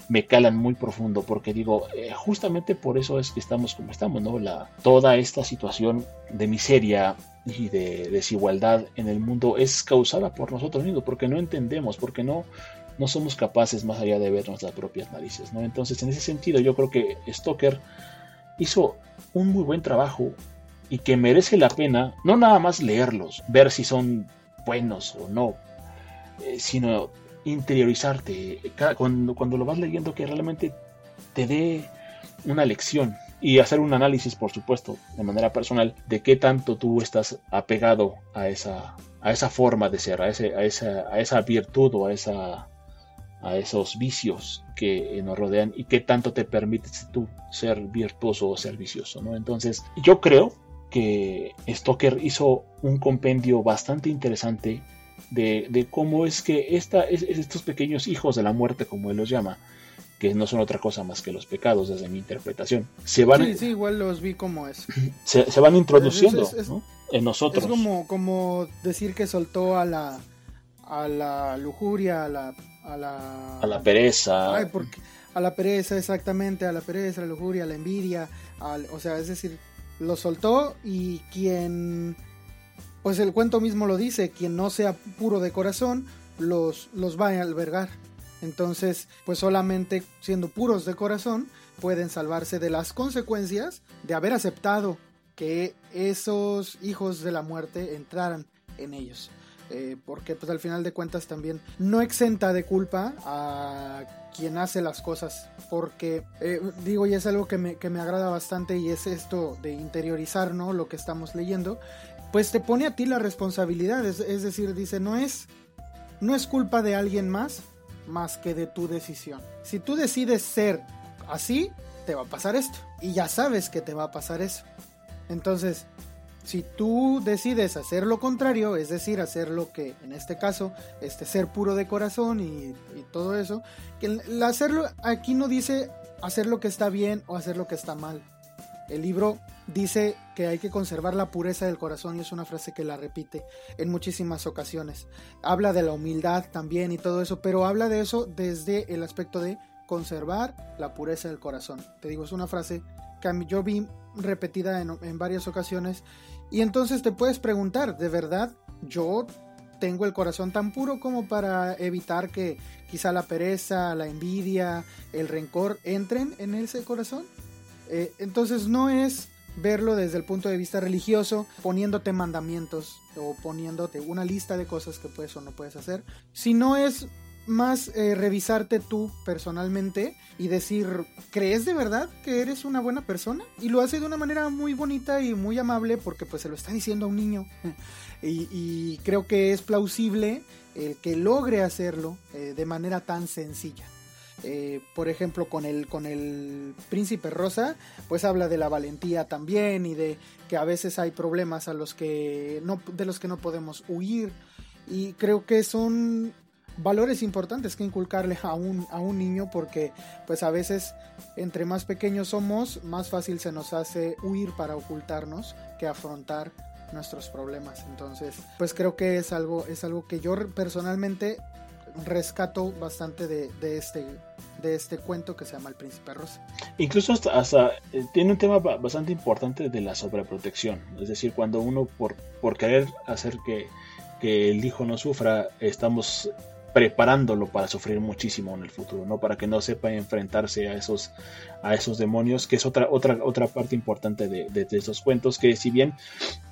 me calan muy profundo, porque digo, eh, justamente por eso es que estamos como estamos, ¿no? Toda esta situación de miseria y de desigualdad en el mundo es causada por nosotros mismos, porque no entendemos, porque no, no somos capaces más allá de ver nuestras propias narices, ¿no? Entonces, en ese sentido, yo creo que Stoker hizo un muy buen trabajo y que merece la pena no nada más leerlos, ver si son buenos o no, eh, sino interiorizarte cuando, cuando lo vas leyendo que realmente te dé una lección y hacer un análisis, por supuesto, de manera personal, de qué tanto tú estás apegado a esa, a esa forma de ser, a, ese, a, esa, a esa virtud o a, esa, a esos vicios que nos rodean y qué tanto te permites tú ser virtuoso o ser vicioso. Entonces, yo creo que Stoker hizo un compendio bastante interesante de, cómo es que esta, estos pequeños hijos de la muerte, como él los llama, que no son otra cosa más que los pecados desde mi interpretación, se van... Sí, sí, igual los vi como es. Se, van introduciendo en nosotros. Es como, como decir que soltó a la, a la lujuria, a la... A la, a la pereza. Ay, porque, a la pereza, exactamente, a la pereza, a la lujuria, a la envidia, o sea, es decir, lo soltó y quien, pues el cuento mismo lo dice, quien no sea puro de corazón, los, los va a albergar. Entonces, pues solamente siendo puros de corazón pueden salvarse de las consecuencias de haber aceptado que esos hijos de la muerte entraran en ellos. Eh, porque pues al final de cuentas también no exenta de culpa a quien hace las cosas, porque eh, digo, y es algo que me, que me agrada bastante y es esto de interiorizar, ¿no? Lo que estamos leyendo, pues te pone a ti la responsabilidad, es, es decir, dice, no es, no es culpa de alguien más, más que de tu decisión. Si tú decides ser así, te va a pasar esto, y ya sabes que te va a pasar eso. Entonces, si tú decides hacer lo contrario, es decir, hacer lo que en este caso, este ser puro de corazón y, todo eso, que hacerlo aquí no dice hacer lo que está bien o hacer lo que está mal. El libro dice que hay que conservar la pureza del corazón y es una frase que la repite en muchísimas ocasiones. Habla de la humildad también y todo eso, pero habla de eso desde el aspecto de conservar la pureza del corazón. Te digo, es una frase que yo vi repetida en varias ocasiones y entonces te puedes preguntar, ¿de verdad yo tengo el corazón tan puro como para evitar que quizá la pereza, la envidia, el rencor entren en ese corazón? Eh, entonces no es verlo desde el punto de vista religioso, poniéndote mandamientos o poniéndote una lista de cosas que puedes o no puedes hacer, sino es más eh, revisarte tú personalmente y decir, ¿crees de verdad que eres una buena persona? Y lo hace de una manera muy bonita y muy amable porque pues se lo está diciendo a un niño. y, creo que es plausible el que logre hacerlo eh, de manera tan sencilla. Eh, por ejemplo, con el, con el príncipe rosa, pues habla de la valentía también y de que a veces hay problemas a los que no, de los que no podemos huir. Y creo que son valores importantes que inculcarle a un, a un niño porque pues a veces entre más pequeños somos más fácil se nos hace huir para ocultarnos que afrontar nuestros problemas entonces pues creo que es algo es algo que yo personalmente rescato bastante de, de este de este cuento que se llama El Príncipe Rosa. Incluso hasta, eh, tiene un tema bastante importante de la sobreprotección, es decir, cuando uno por, por querer hacer que, que el hijo no sufra, estamos preparándolo para sufrir muchísimo en el futuro, ¿no? Para que no sepa enfrentarse a esos, a esos demonios, que es otra, otra, otra parte importante de, de, estos cuentos, que si bien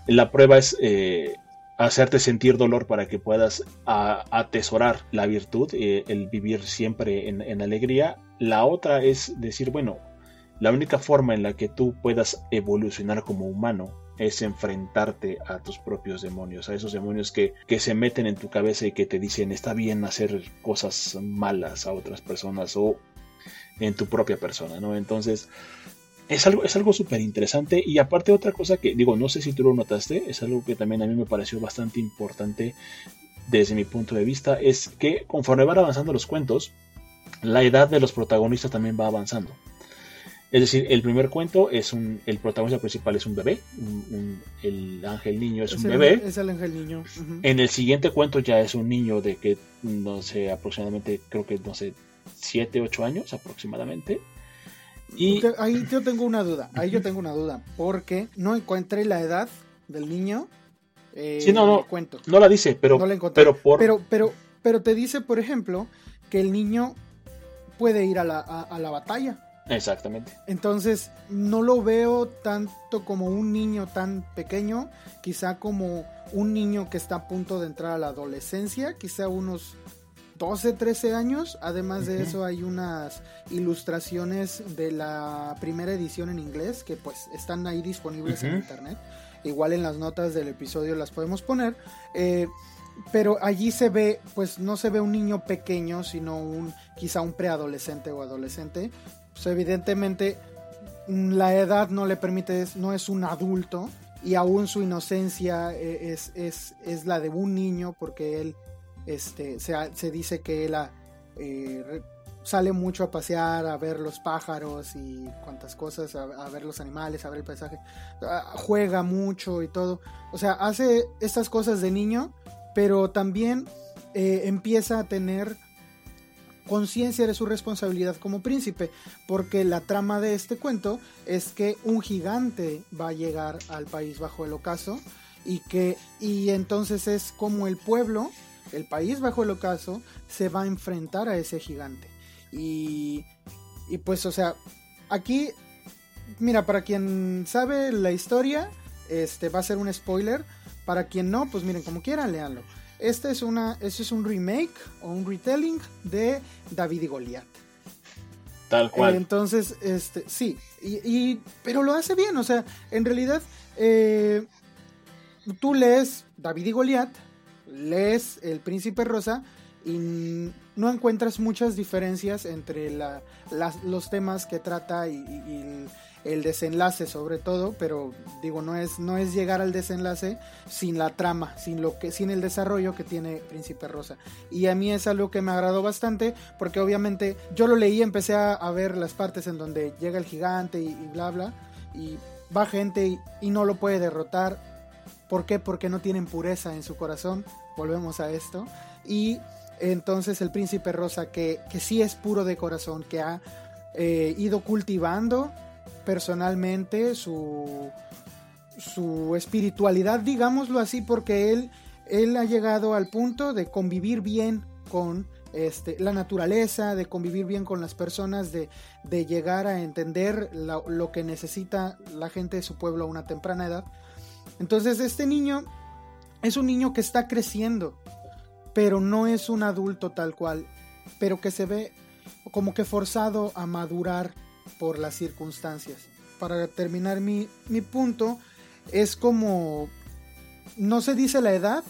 la prueba es eh, hacerte sentir dolor para que puedas atesorar la virtud, eh, el vivir siempre en alegría, la otra es decir, bueno, la única forma en la que tú puedas evolucionar como humano es enfrentarte a tus propios demonios, a esos demonios que, se meten en tu cabeza y que te dicen está bien hacer cosas malas a otras personas o en tu propia persona, ¿no? Entonces, es algo, es algo súper interesante y aparte otra cosa que digo, no sé si tú lo notaste, es algo que también a mí me pareció bastante importante desde mi punto de vista, es que conforme van avanzando los cuentos, la edad de los protagonistas también va avanzando. Es decir, el primer cuento es un, el protagonista principal es un bebé, el ángel niño es, un bebé. Es el ángel niño. En el siguiente cuento ya es un niño de que, no sé, aproximadamente, creo que, no sé, 7, 8 años aproximadamente. Y... Ahí yo tengo una duda, ahí yo tengo una duda, porque no encontré la edad del niño. Eh, sí, no, no, cuento. no la dice, pero, pero, pero, pero, pero te dice, por ejemplo, que el niño puede ir a la, a la batalla. Exactamente. Entonces, no lo veo tanto como un niño tan pequeño, quizá como un niño que está a punto de entrar a la adolescencia, quizá unos 12, 13 años. Además de eso hay unas ilustraciones de la primera edición en inglés que pues están ahí disponibles en internet. Igual en las notas del episodio las podemos poner. Eh, pero allí se ve, pues no se ve un niño pequeño, sino un quizá un preadolescente o adolescente pues evidentemente la edad no le permite, no es un adulto y aún su inocencia eh, es, es, es la de un niño porque él este, se, se dice que él eh, sale mucho a pasear, a ver los pájaros y cuantas cosas, a, ver los animales, a ver el paisaje, juega mucho y todo. O sea, hace estas cosas de niño, pero también eh, empieza a tener conciencia de su responsabilidad como príncipe, porque la trama de este cuento es que un gigante va a llegar al país bajo el ocaso y que y entonces es como el pueblo, el país bajo el ocaso se va a enfrentar a ese gigante. Y y pues o sea, aquí mira, para quien sabe la historia, este va a ser un spoiler, para quien no, pues miren como quieran, leanlo. Este es, una, este es un remake o un retelling de David y Goliat. Tal cual. entonces, este, sí, y, pero lo hace bien, o sea, en realidad, eh, tú lees David y Goliat, lees El Príncipe Rosa y no encuentras muchas diferencias entre la, los temas que trata y, el, desenlace sobre todo, pero digo, no es, no es llegar al desenlace sin la trama, sin, lo que, sin el desarrollo que tiene Príncipe Rosa. Y a mí es algo que me agradó bastante, porque obviamente yo lo leí, empecé a, ver las partes en donde llega el gigante y, bla bla, y va gente y no lo puede derrotar. ¿Por qué? Porque no tienen pureza en su corazón. Volvemos a esto. Y entonces el príncipe rosa, que, que sí es puro de corazón, que ha eh, ido cultivando personalmente su, su espiritualidad, digámoslo así, porque él, él ha llegado al punto de convivir bien con este, la naturaleza, de convivir bien con las personas, de, de llegar a entender lo que necesita la gente de su pueblo a una temprana edad. Entonces este niño es un niño que está creciendo, pero no es un adulto tal cual, pero que se ve como que forzado a madurar por las circunstancias. Para terminar mi, punto, es como, no se dice la edad,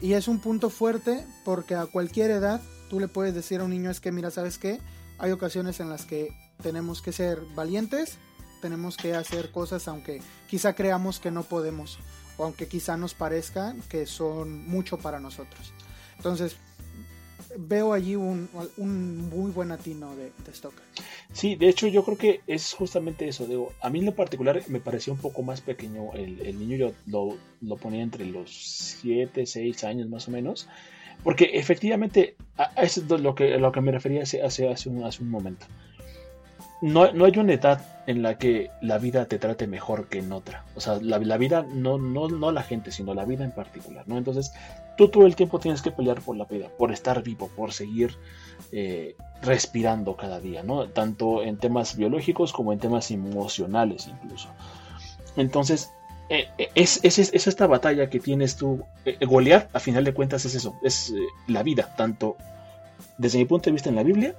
y es un punto fuerte porque a cualquier edad tú le puedes decir a un niño es que mira, ¿sabes qué? Hay ocasiones en las que tenemos que ser valientes, tenemos que hacer cosas aunque quizá creamos que no podemos o aunque quizá nos parezca que son mucho para nosotros. Entonces, veo allí un, muy buen atino de, de, Stoker. Sí, de hecho yo creo que es justamente eso. Digo, a mí en lo particular me pareció un poco más pequeño. El, niño yo lo, ponía entre los 7, 6 años más o menos. Porque efectivamente, eso es lo que, lo que me refería hace, hace, hace, un, hace un momento no, no, hay una edad en la que la vida te trate mejor que en otra. O sea, la, vida, no, no, no la gente, sino la vida en particular, ¿no? Entonces, tú todo el tiempo tienes que pelear por la vida, por estar vivo, por seguir eh, respirando cada día, ¿no? Tanto en temas biológicos como en temas emocionales incluso. Entonces, eh, eh, es, es, es, esta batalla que tienes tú. Goliat, a final de cuentas, es eso, es la vida, tanto desde mi punto de vista en la Biblia,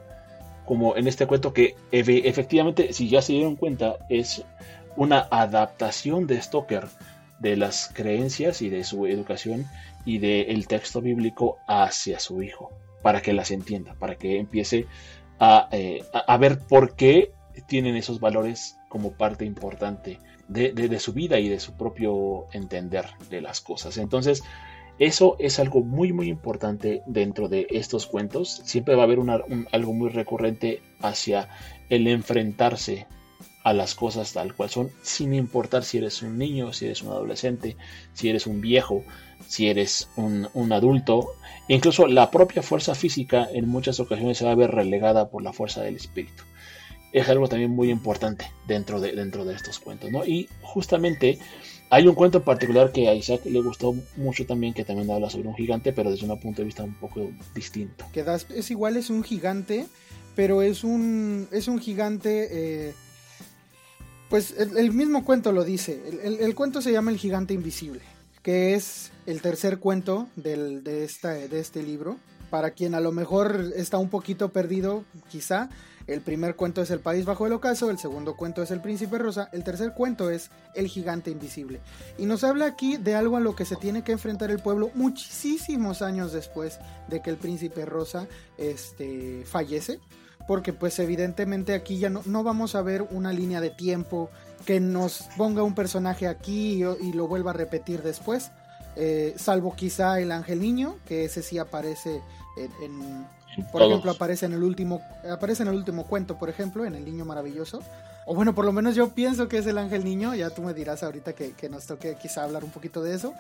como en este cuento que efectivamente, si ya se dieron cuenta, es una adaptación de Stoker de las creencias y de su educación y del texto bíblico hacia su hijo, para que las entienda, para que empiece a, eh, ver por qué tienen esos valores como parte importante de, de, su vida y de su propio entender de las cosas. Entonces, eso es algo muy muy importante dentro de estos cuentos. Siempre va a haber algo muy recurrente hacia el enfrentarse a las cosas tal cual son, sin importar si eres un niño, si eres un adolescente, si eres un viejo, si eres un, adulto. Incluso la propia fuerza física en muchas ocasiones se va a ver relegada por la fuerza del espíritu. Es algo también muy importante dentro de, dentro de estos cuentos. ¿no? Y justamente hay un cuento en particular que a Isaac le gustó mucho también, que también habla sobre un gigante, pero desde un punto de vista un poco distinto. Es igual, es un gigante, pero es un, es un gigante... Eh, pues el, mismo cuento lo dice. El, cuento se llama El gigante invisible, que es el tercer cuento del, de, esta, de este libro. Para quien a lo mejor está un poquito perdido, quizá, el primer cuento es El País Bajo el Ocaso, el segundo cuento es El Príncipe Rosa, el tercer cuento es El Gigante Invisible. Y nos habla aquí de algo a lo que se tiene que enfrentar el pueblo muchísimos años después de que el Príncipe Rosa este, fallece. Porque pues evidentemente aquí ya no, no vamos a ver una línea de tiempo que nos ponga un personaje aquí y, lo vuelva a repetir después. Eh, salvo quizá el ángel niño, que ese sí aparece en, por ejemplo, aparece en el último, aparece en el último cuento, por ejemplo, en El Niño Maravilloso. O bueno, por lo menos yo pienso que es el ángel niño. Ya tú me dirás ahorita que, nos toque quizá hablar un poquito de eso.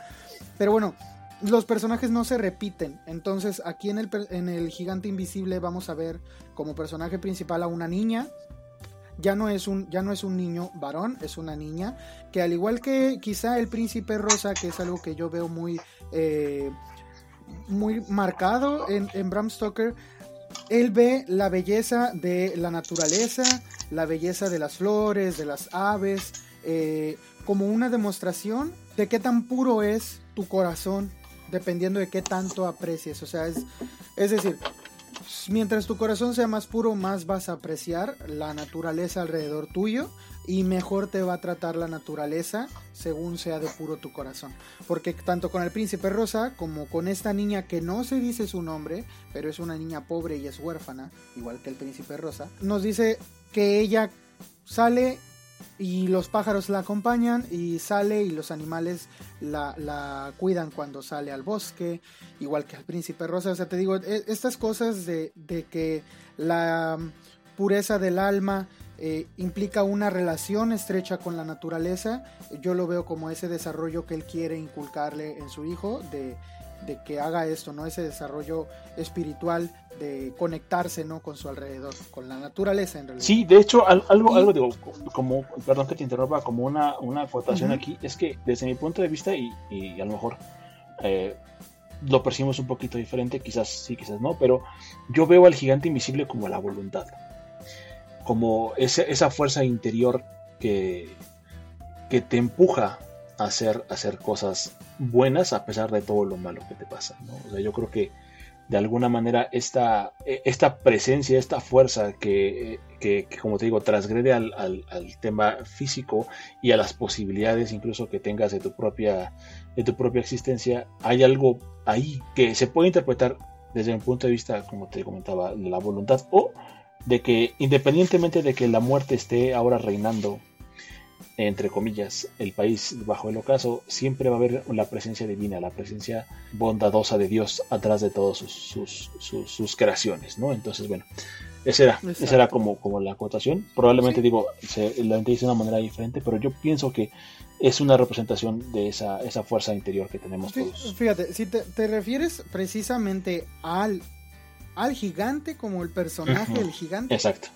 Pero bueno, los personajes no se repiten. Entonces, aquí en el, en el Gigante Invisible vamos a ver como personaje principal a una niña. Ya no, es un, ya no es un niño varón, es una niña. Que al igual que quizá el príncipe rosa, que es algo que yo veo muy eh, muy marcado en, Bram Stoker. Él ve la belleza de la naturaleza, la belleza de las flores, de las aves, eh, como una demostración de qué tan puro es tu corazón dependiendo de qué tanto aprecies. O sea, es, es decir, mientras tu corazón sea más puro, más vas a apreciar la naturaleza alrededor tuyo y mejor te va a tratar la naturaleza según sea de puro tu corazón. Porque tanto con el príncipe rosa como con esta niña que no se dice su nombre, pero es una niña pobre y es huérfana, igual que el príncipe rosa, nos dice que ella sale y los pájaros la acompañan y sale y los animales la, cuidan cuando sale al bosque, igual que al príncipe rosa. O sea, te digo, e, estas cosas de, que la pureza del alma eh, implica una relación estrecha con la naturaleza, yo lo veo como ese desarrollo que él quiere inculcarle en su hijo de de que haga esto, ¿no? Ese desarrollo espiritual de conectarse, ¿no? Con su alrededor, con la naturaleza en realidad. Sí, de hecho, algo, algo digo, como, perdón que te interrumpa, como una, una acotación aquí, es que desde mi punto de vista, y, y a lo mejor eh, lo percibimos un poquito diferente, quizás sí, quizás no, pero yo veo al gigante invisible como la voluntad, como ese, esa fuerza interior que, que te empuja hacer, hacer cosas buenas a pesar de todo lo malo que te pasa. O sea, yo creo que de alguna manera esta, e, esta presencia, esta fuerza que, que, como te digo, transgrede al, al, tema físico y a las posibilidades incluso que tengas de tu propia, de tu propia existencia, hay algo ahí que se puede interpretar desde un punto de vista, como te comentaba, de la voluntad o de que independientemente de que la muerte esté ahora reinando entre comillas, el país bajo el ocaso, siempre va a haber la presencia divina, la presencia bondadosa de Dios atrás de todas sus, sus, creaciones, ¿no? Entonces, bueno, esa era, esa era como, como la acotación. Probablemente, digo, se, la entiende de una manera diferente, pero yo pienso que es una representación de esa, esa fuerza interior que tenemos todos. Fíjate, si te, te refieres precisamente al, al gigante como el personaje del gigante. Exacto.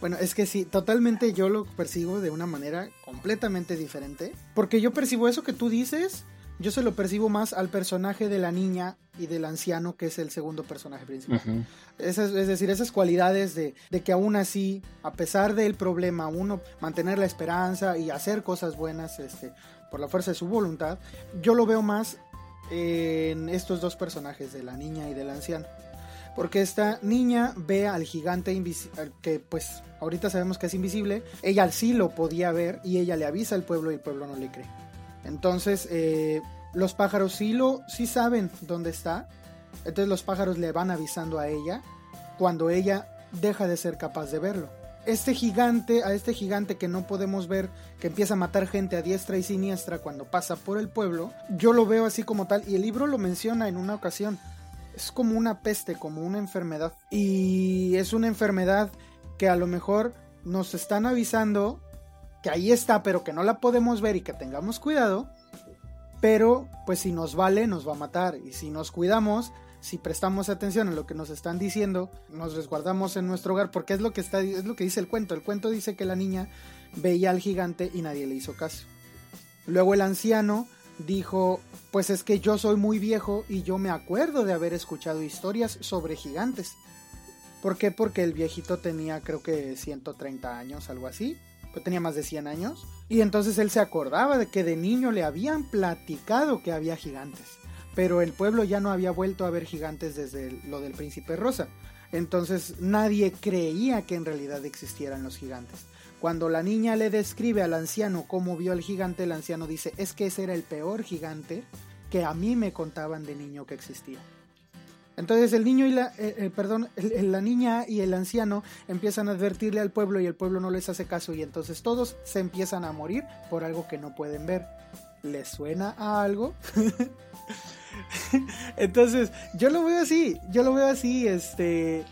Bueno, es que sí, totalmente yo lo percibo de una manera completamente diferente. Porque yo percibo eso que tú dices, yo se lo percibo más al personaje de la niña y del anciano, que es el segundo personaje principal. es decir, esas cualidades de, que aún así, a pesar del problema, uno mantener la esperanza y hacer cosas buenas este, por la fuerza de su voluntad, yo lo veo más en estos dos personajes, de la niña y del anciano. Porque esta niña ve al gigante invisible, que pues ahorita sabemos que es invisible, ella sí lo podía ver y ella le avisa al pueblo y el pueblo no le cree. Entonces, eh, los pájaros sí, lo, sí saben dónde está, entonces los pájaros le van avisando a ella cuando ella deja de ser capaz de verlo. Este gigante, a este gigante que no podemos ver, que empieza a matar gente a diestra y siniestra cuando pasa por el pueblo, yo lo veo así como tal, y el libro lo menciona en una ocasión es como una peste, como una enfermedad. Y es una enfermedad que a lo mejor nos están avisando que ahí está, pero que no la podemos ver y que tengamos cuidado. Pero pues si nos vale, nos va a matar. Y si nos cuidamos, si prestamos atención a lo que nos están diciendo, nos resguardamos en nuestro hogar, porque es lo que está, es lo que dice el cuento. El cuento dice que la niña veía al gigante y nadie le hizo caso. Luego el anciano dijo, pues es que yo soy muy viejo y yo me acuerdo de haber escuchado historias sobre gigantes. ¿Por qué? Porque el viejito tenía creo que 130 años, algo así. Pues tenía más de 100 años. Y entonces él se acordaba de que de niño le habían platicado que había gigantes. Pero el pueblo ya no había vuelto a ver gigantes desde lo del príncipe rosa. Entonces nadie creía que en realidad existieran los gigantes. Cuando la niña le describe al anciano cómo vio al gigante, el anciano dice, es que ese era el peor gigante que a mí me contaban de niño que existía. Entonces el niño y la, eh, eh, perdón, la niña y el anciano empiezan a advertirle al pueblo y el pueblo no les hace caso y entonces todos se empiezan a morir por algo que no pueden ver. ¿Les suena a algo? entonces yo lo veo así, yo lo veo así, este,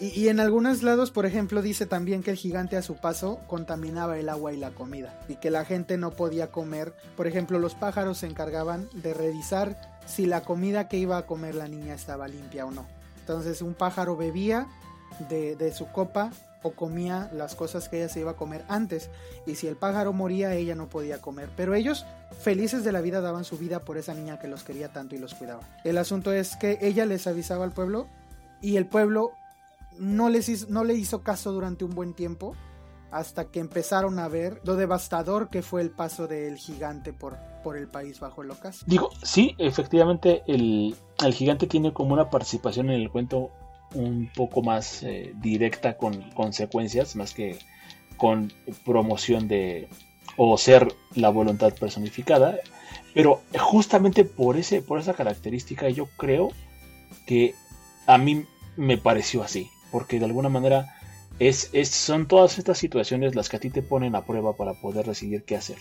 y, en algunos lados, por ejemplo, dice también que el gigante a su paso contaminaba el agua y la comida y que la gente no podía comer. Por ejemplo, los pájaros se encargaban de revisar si la comida que iba a comer la niña estaba limpia o no. Entonces un pájaro bebía de, de su copa o comía las cosas que ella se iba a comer antes y si el pájaro moría ella no podía comer pero ellos felices de la vida daban su vida por esa niña que los quería tanto y los cuidaba el asunto es que ella les avisaba al pueblo y el pueblo no, les no le hizo caso durante un buen tiempo hasta que empezaron a ver lo devastador que fue el paso del gigante por, por el país bajo el ocaso. Digo, sí, efectivamente el, el gigante tiene como una participación en el cuento un poco más eh, directa con consecuencias, más que con promoción de o ser la voluntad personificada. Pero justamente por, ese, por esa característica yo creo que a mí me pareció así, porque de alguna manera es, son todas estas situaciones las que a ti te ponen a prueba para poder decidir qué hacer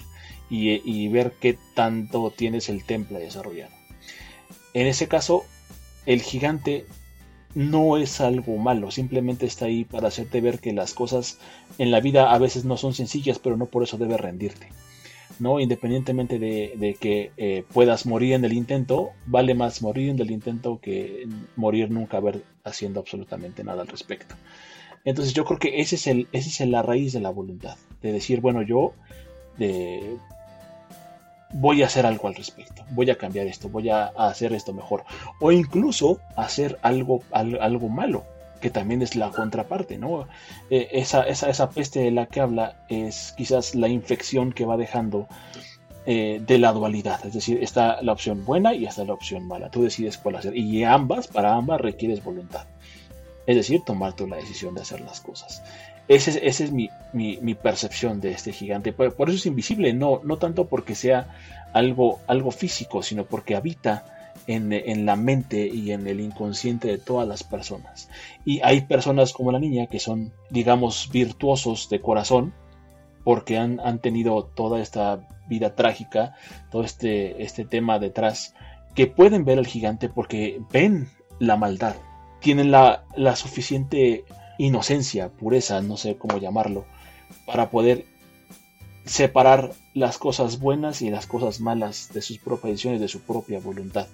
y, y ver qué tanto tienes el temple desarrollado. En ese caso, el gigante no es algo malo, simplemente está ahí para hacerte ver que las cosas en la vida a veces no son sencillas, pero no por eso debes rendirte. ¿no? Independientemente de, que eh, puedas morir en el intento, vale más morir en el intento que morir nunca haber haciendo absolutamente nada al respecto. Entonces yo creo que es, ese es la raíz de la voluntad, de decir, bueno, yo voy a hacer algo al respecto, voy a cambiar esto, voy a, hacer esto mejor, o incluso hacer algo, algo malo, que también es la contraparte, ¿no? Eh, esa, esa, esa, peste de la que habla es quizás la infección que va dejando eh, de la dualidad, es decir, está la opción buena y está la opción mala, tú decides cuál hacer, y ambas, para ambas requieres voluntad, es decir, tomar tú la decisión de hacer las cosas. Esa es, es mi, percepción de este gigante. Por, eso es invisible, no, no tanto porque sea algo, algo físico, sino porque habita en, la mente y en el inconsciente de todas las personas. Y hay personas como la niña que son, digamos, virtuosos de corazón, porque han, han tenido toda esta vida trágica, todo este, este tema detrás, que pueden ver al gigante porque ven la maldad, tienen la, la suficiente inocencia, pureza, no sé cómo llamarlo, para poder separar las cosas buenas y las cosas malas de sus propias decisiones, de su propia voluntad.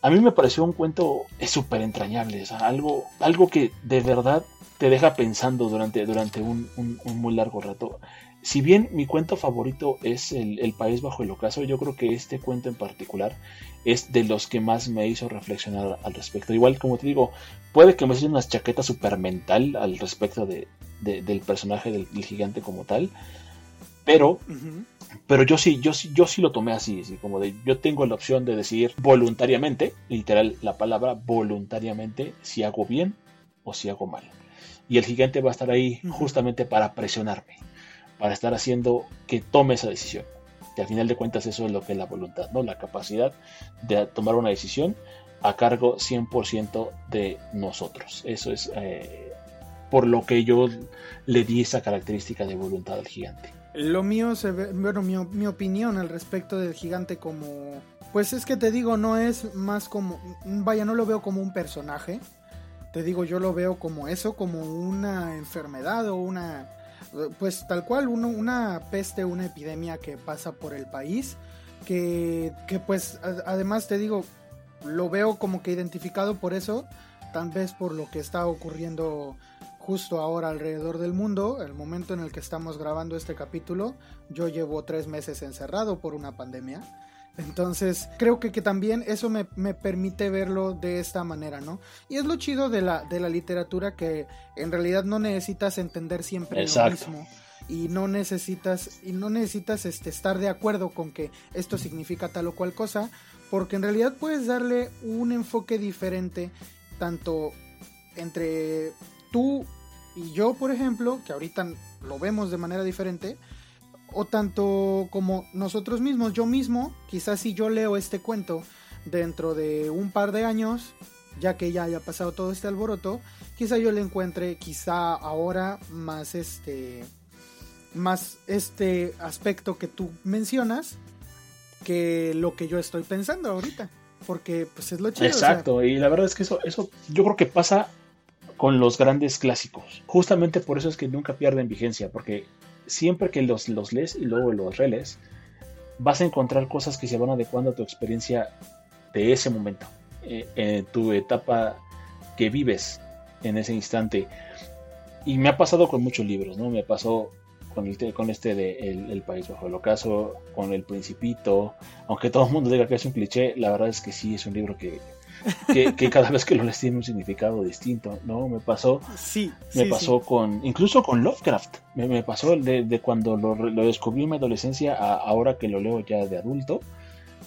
A mí me pareció un cuento súper entrañable, algo, algo que de verdad te deja pensando durante, durante un, muy largo rato. Si bien mi cuento favorito es el, País bajo el ocaso, yo creo que este cuento en particular es de los que más me hizo reflexionar al respecto. Igual, como te digo, puede que me sea una chaqueta super mental al respecto de, del personaje del, gigante como tal, pero, pero yo sí, yo sí, yo sí lo tomé así, así, como de yo tengo la opción de decidir voluntariamente, literal la palabra voluntariamente, si hago bien o si hago mal. Y el gigante va a estar ahí justamente para presionarme, para estar haciendo que tome esa decisión. Que al final de cuentas eso es lo que es la voluntad, ¿no? La capacidad de tomar una decisión a cargo 100% de nosotros. Eso es eh, por lo que yo le di esa característica de voluntad al gigante. Lo mío, se ve, bueno, mi, opinión al respecto del gigante como... Pues es que te digo, no es más como... Vaya, no lo veo como un personaje. Te digo, yo lo veo como eso, como una enfermedad o una... Pues tal cual, una peste, una epidemia que pasa por el país. Que, que pues además te digo, lo veo como que identificado por eso, tal vez por lo que está ocurriendo justo ahora alrededor del mundo, el momento en el que estamos grabando este capítulo, yo llevo tres meses encerrado por una pandemia. Entonces, creo que, que también eso me, me, permite verlo de esta manera, ¿no? Y es lo chido de la, de la literatura que en realidad no necesitas entender siempre lo mismo. Y no necesitas, y no necesitas este, estar de acuerdo con que esto significa tal o cual cosa, porque en realidad puedes darle un enfoque diferente tanto entre tú y yo, por ejemplo, que ahorita lo vemos de manera diferente, o tanto como nosotros mismos, yo mismo, quizás si yo leo este cuento dentro de un par de años, ya que ya haya pasado todo este alboroto, quizá yo le encuentre quizá ahora más este más este aspecto que tú mencionas que lo que yo estoy pensando ahorita. Porque pues es lo chido. Exacto, y la verdad es que eso, eso yo creo que pasa con los grandes clásicos. Justamente por eso es que nunca pierden vigencia, porque siempre que los, los lees y luego los relees, vas a encontrar cosas que se van adecuando a tu experiencia de ese momento, eh, en tu etapa que vives en ese instante. Y me ha pasado con muchos libros, ¿no? Me pasó con, el, con este de el, País Bajo el Ocaso, con El Principito, aunque todo el mundo diga que es un cliché, la verdad es que sí es un libro que, que, cada vez que lo lees tiene un significado distinto, ¿no? Me pasó, sí, me pasó con, incluso con Lovecraft, me, pasó de, de cuando lo, lo, descubrí en mi adolescencia a ahora que lo leo ya de adulto,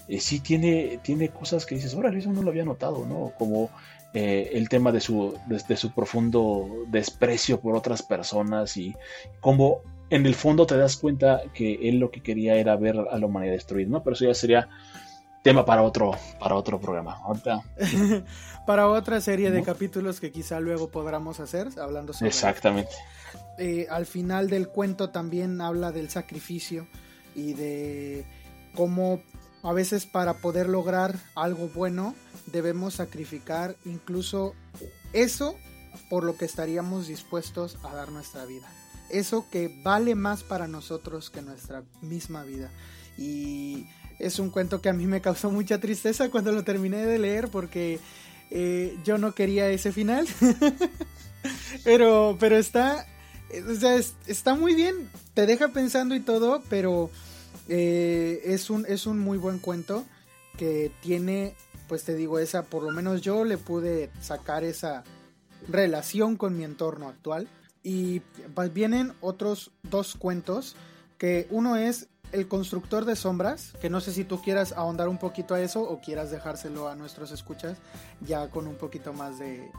eh, sí tiene, tiene cosas que dices, órale, eso no lo había notado, ¿no? Como eh, el tema de su, de, su profundo desprecio por otras personas y cómo en el fondo te das cuenta que él lo que quería era ver a la humanidad destruida, ¿no? Pero eso ya sería tema para otro, para otro programa. para otra serie de capítulos que quizá luego podamos hacer, hablando sobre. Exactamente. Eh, al final del cuento también habla del sacrificio y de cómo a veces para poder lograr algo bueno debemos sacrificar incluso eso por lo que estaríamos dispuestos a dar nuestra vida. Eso que vale más para nosotros que nuestra misma vida. Y es un cuento que a mí me causó mucha tristeza cuando lo terminé de leer porque eh, yo no quería ese final. pero, pero está, está muy bien, te deja pensando y todo, pero eh, es, un, es un muy buen cuento que tiene, pues te digo, esa, por lo menos yo le pude sacar esa relación con mi entorno actual. Y pues, vienen otros dos cuentos, que uno es el constructor de sombras, que no sé si tú quieras ahondar un poquito a eso o quieras dejárselo a nuestros escuchas ya con un poquito más de...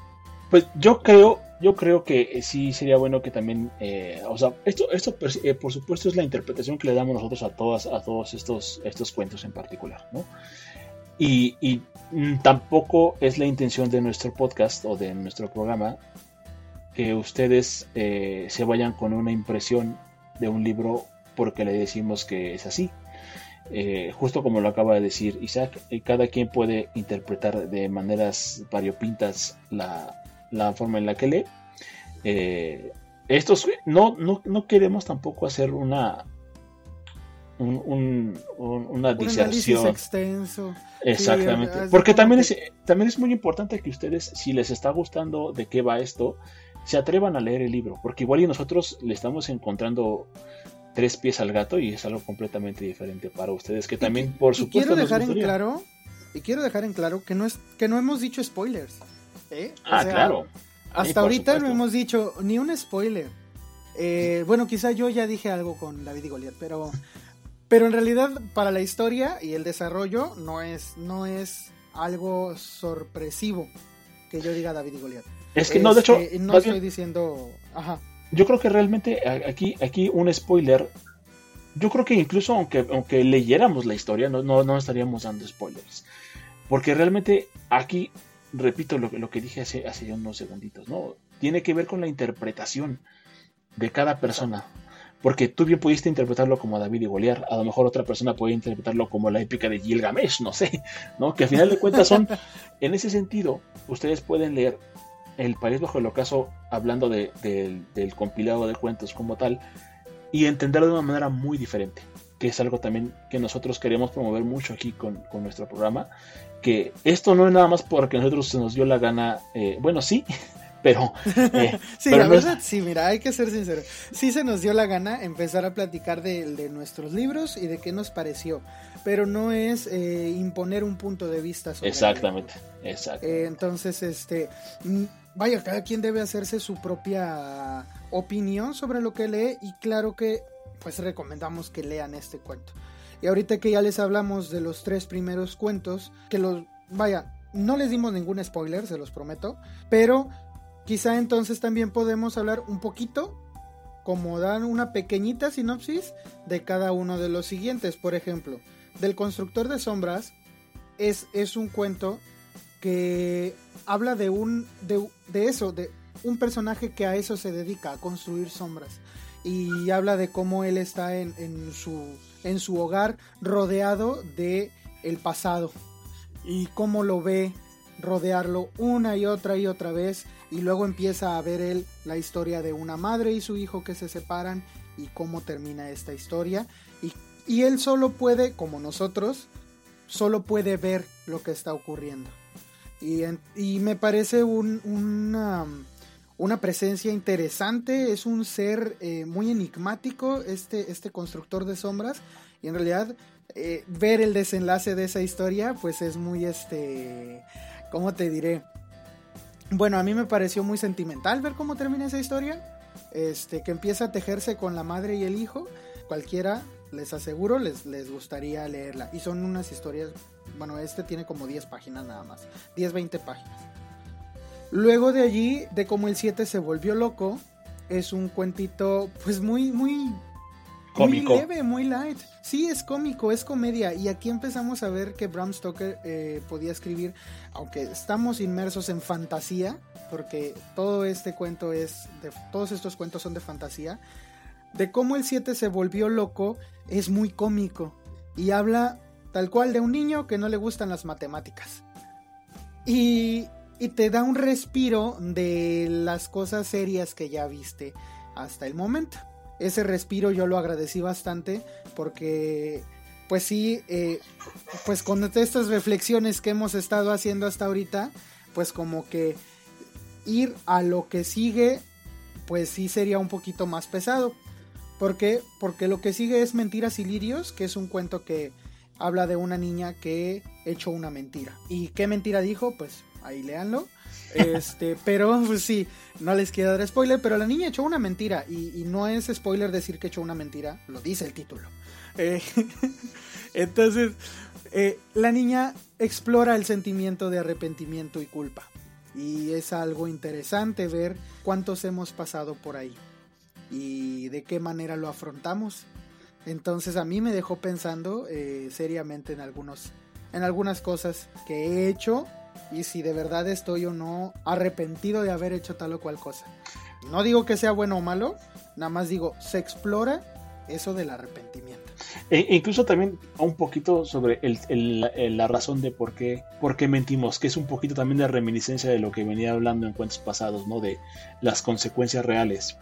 Pues yo creo, yo creo que eh, sí sería bueno que también, eh, o sea, esto, esto eh, por supuesto es la interpretación que le damos nosotros a todas, a todos estos, estos cuentos en particular, ¿no? Y, y mm, tampoco es la intención de nuestro podcast o de nuestro programa que ustedes se vayan con una impresión de un libro porque le decimos que es así. Eh, justo como lo acaba de decir Isaac, eh, cada quien puede interpretar de maneras variopintas la, la forma en la que lee. Eh, estos no, no, no, queremos tampoco hacer una un, una diserción extenso exactamente porque también es también es muy importante que ustedes si les está gustando de qué va esto se atrevan a leer el libro porque igual y nosotros le estamos encontrando tres pies al gato y es algo completamente diferente para ustedes que también por supuesto quiero dejar en claro y quiero dejar en claro que no es que no hemos dicho spoilers ¿eh? ah claro. Hasta ahorita no hemos dicho ni un spoiler. Eh, bueno quizá yo ya dije algo con David y Goliat pero pero en realidad para la historia y el desarrollo no es no es algo sorpresivo que yo diga David y Goliat es que no de hecho no estoy diciendo ajá yo creo que realmente aquí, aquí un spoiler. Yo creo que incluso aunque, aunque leyéramos la historia, no, no, estaríamos dando spoilers. Porque realmente aquí, repito lo, lo que dije hace, hace unos segunditos, ¿no? Tiene que ver con la interpretación de cada persona. Porque tú bien pudiste interpretarlo como David y Goliat, a lo mejor otra persona puede interpretarlo como la épica de Gilgamesh, no sé, ¿no? Que al final de cuentas son, en ese sentido, ustedes pueden leer el País Bajo el Ocaso hablando de, del compilado de cuentos como tal y entenderlo de una manera muy diferente, que es algo también que nosotros queremos promover mucho aquí con, nuestro programa, que esto no es nada más porque nosotros se nos dio la gana, eh, bueno, sí, pero... Eh, sí, la verdad, sí, mira, hay que ser sincero. Sí se nos dio la gana empezar a platicar de, de nuestros libros y de qué nos pareció, pero no es eh, imponer un punto de vista sobre Exactamente, exacto. entonces, este vaya, cada quien debe hacerse su propia opinión sobre lo que lee y claro que pues recomendamos que lean este cuento. Y ahorita que ya les hablamos de los tres primeros cuentos, que los, vaya, no les dimos ningún spoiler, se los prometo, pero quizá entonces también podemos hablar un poquito, como dar una pequeñita sinopsis de cada uno de los siguientes. Por ejemplo, del constructor de sombras es, es un cuento que habla de un de, eso, de un personaje que a eso se dedica, a construir sombras. Y habla de cómo él está en, en su, en su hogar rodeado de el pasado. Y cómo lo ve rodearlo una y otra y otra vez. Y luego empieza a ver él la historia de una madre y su hijo que se separan y cómo termina esta historia. Y, y él solo puede, como nosotros, solo puede ver lo que está ocurriendo. Y, me parece un, una presencia interesante, es un ser eh, muy enigmático, este, este constructor de sombras, y en realidad eh, ver el desenlace de esa historia, pues es muy, este, ¿cómo te diré? Bueno, a mí me pareció muy sentimental ver cómo termina esa historia, este, que empieza a tejerse con la madre y el hijo, cualquiera, les aseguro, les, les gustaría leerla, y son unas historias, bueno, este tiene como 10 páginas nada más, 10, 20 páginas. Luego de allí, de cómo el 7 se volvió loco, es un cuentito pues muy, muy... Cómico. Muy leve, muy light. Sí, es cómico, es comedia. Y aquí empezamos a ver que Bram Stoker eh, podía escribir, aunque estamos inmersos en fantasía, porque todo este cuento es, de, todos estos cuentos son de fantasía, de cómo el 7 se volvió loco es muy cómico. Y habla tal cual de un niño que no le gustan las matemáticas. Y, y te da un respiro de las cosas serias que ya viste hasta el momento. Ese respiro yo lo agradecí bastante porque pues sí, eh, pues con estas reflexiones que hemos estado haciendo hasta ahorita, pues como que ir a lo que sigue, pues sí sería un poquito más pesado. ¿Por qué? Porque lo que sigue es Mentiras y Lirios, que es un cuento que habla de una niña que echó una mentira. ¿Y qué mentira dijo? Pues ahí léanlo. Este, pero pues sí, no les quiero dar spoiler, pero la niña echó una mentira y, no es spoiler decir que echó una mentira, lo dice el título. Eh, entonces, eh, la niña explora el sentimiento de arrepentimiento y culpa. Y es algo interesante ver cuántos hemos pasado por ahí y de qué manera lo afrontamos. Entonces a mí me dejó pensando eh, seriamente en algunos en algunas cosas que he hecho y si de verdad estoy o no arrepentido de haber hecho tal o cual cosa. No digo que sea bueno o malo, nada más digo, se explora eso del arrepentimiento. E incluso también un poquito sobre la razón de por qué, por qué mentimos, que es un poquito también de reminiscencia de lo que venía hablando en cuentos pasados, ¿no? De las consecuencias reales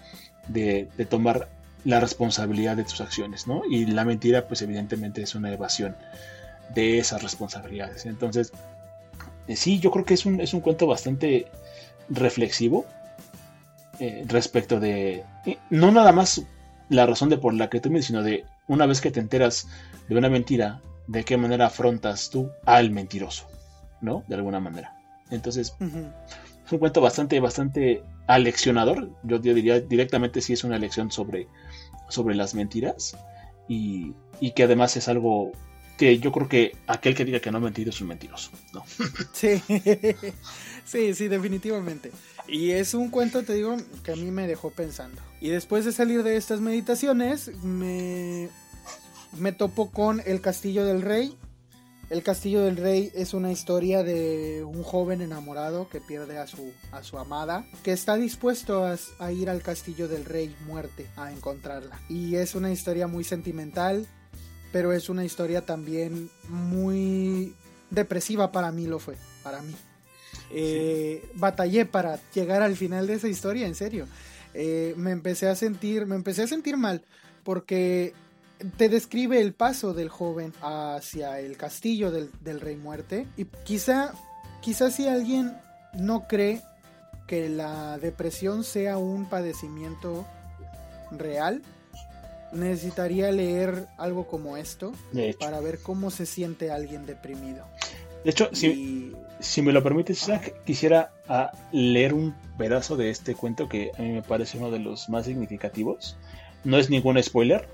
de, tomar la responsabilidad de tus acciones, ¿no? Y la mentira, pues evidentemente es una evasión de esas responsabilidades. Entonces, eh, sí, yo creo que es un, es un cuento bastante reflexivo eh, respecto de, no nada más la razón de por la que tú me, sino de una vez que te enteras de una mentira, de qué manera afrontas tú al mentiroso, ¿no? De alguna manera. Entonces, es un cuento bastante, bastante aleccionador. Yo, diría directamente si es una lección sobre, sobre las mentiras y, y que además es algo que yo creo que aquel que diga que no ha mentido es un mentiroso, ¿no? Sí, sí, sí, definitivamente. Y es un cuento, te digo, que a mí me dejó pensando. Y después de salir de estas meditaciones, me, me topo con El Castillo del Rey. El Castillo del Rey es una historia de un joven enamorado que pierde a su, a su amada, que está dispuesto a, a ir al Castillo del Rey muerte a encontrarla. Y es una historia muy sentimental, pero es una historia también muy depresiva para mí lo fue, para mí. Eh, batallé para llegar al final de esa historia, en serio. Eh, me empecé a sentir, me empecé a sentir mal porque te describe el paso del joven hacia el castillo del, del rey muerte y quizá, quizá si alguien no cree que la depresión sea un padecimiento real, necesitaría leer algo como esto para ver cómo se siente alguien deprimido. De hecho, si, si, me lo permites, quisiera ah, leer un pedazo de este cuento que a mí me parece uno de los más significativos. No es ningún spoiler,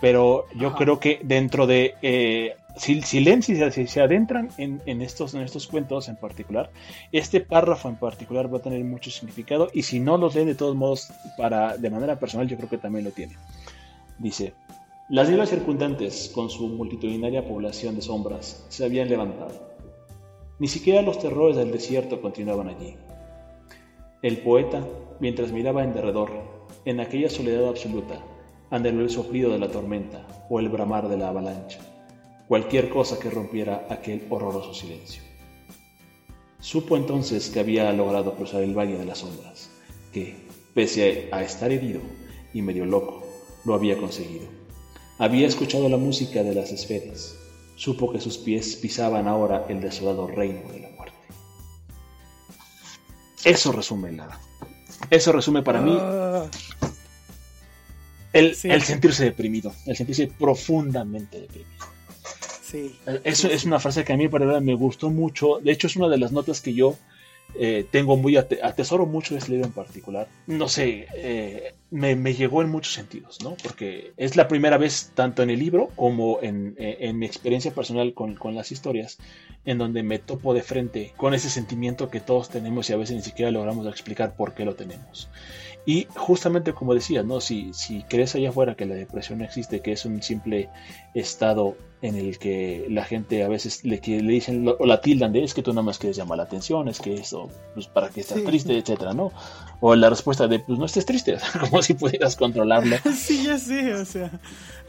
pero yo creo que dentro de... Eh, si, si, leen, si, se adentran en, en, estos, en estos cuentos en particular, este párrafo en particular va a tener mucho significado y si no los leen de todos modos para, de manera personal, yo creo que también lo tiene. Dice, las islas circundantes, con su multitudinaria población de sombras, se habían levantado. Ni siquiera los terrores del desierto continuaban allí. El poeta, mientras miraba en derredor, en aquella soledad absoluta, anheló el sofrido de la tormenta o el bramar de la avalancha, cualquier cosa que rompiera aquel horroroso silencio. Supo entonces que había logrado cruzar el valle de las sombras, que, pese a estar herido y medio loco, lo había conseguido. Había escuchado la música de las esferas. Supo que sus pies pisaban ahora el desolado reino de la muerte. Eso resume la, Eso resume para mí Ah, el, Sí. el sentirse deprimido, el sentirse profundamente deprimido. sí. Eso es una frase que a mí para verdad me gustó mucho. De hecho, es una de las notas que yo eh, tengo muy ate- atesoro mucho de este libro en particular. No sé, eh, me, me llegó en muchos sentidos, ¿no? Porque es la primera vez, tanto en el libro como en, eh, en mi experiencia personal con, con las historias, en donde me topo de frente con ese sentimiento que todos tenemos y a veces ni siquiera logramos explicar por qué lo tenemos. Y justamente como decía, ¿no? Si, si crees allá afuera que la depresión no existe, que es un simple estado en el que la gente a veces le, le dicen lo- o la tildan de es que tú nada más quieres llamar la atención, es que eso, pues para que estás Sí. triste, etcétera, ¿no? O la respuesta de pues no estés triste, como si pudieras controlarlo. Sí, ya sé, o sea.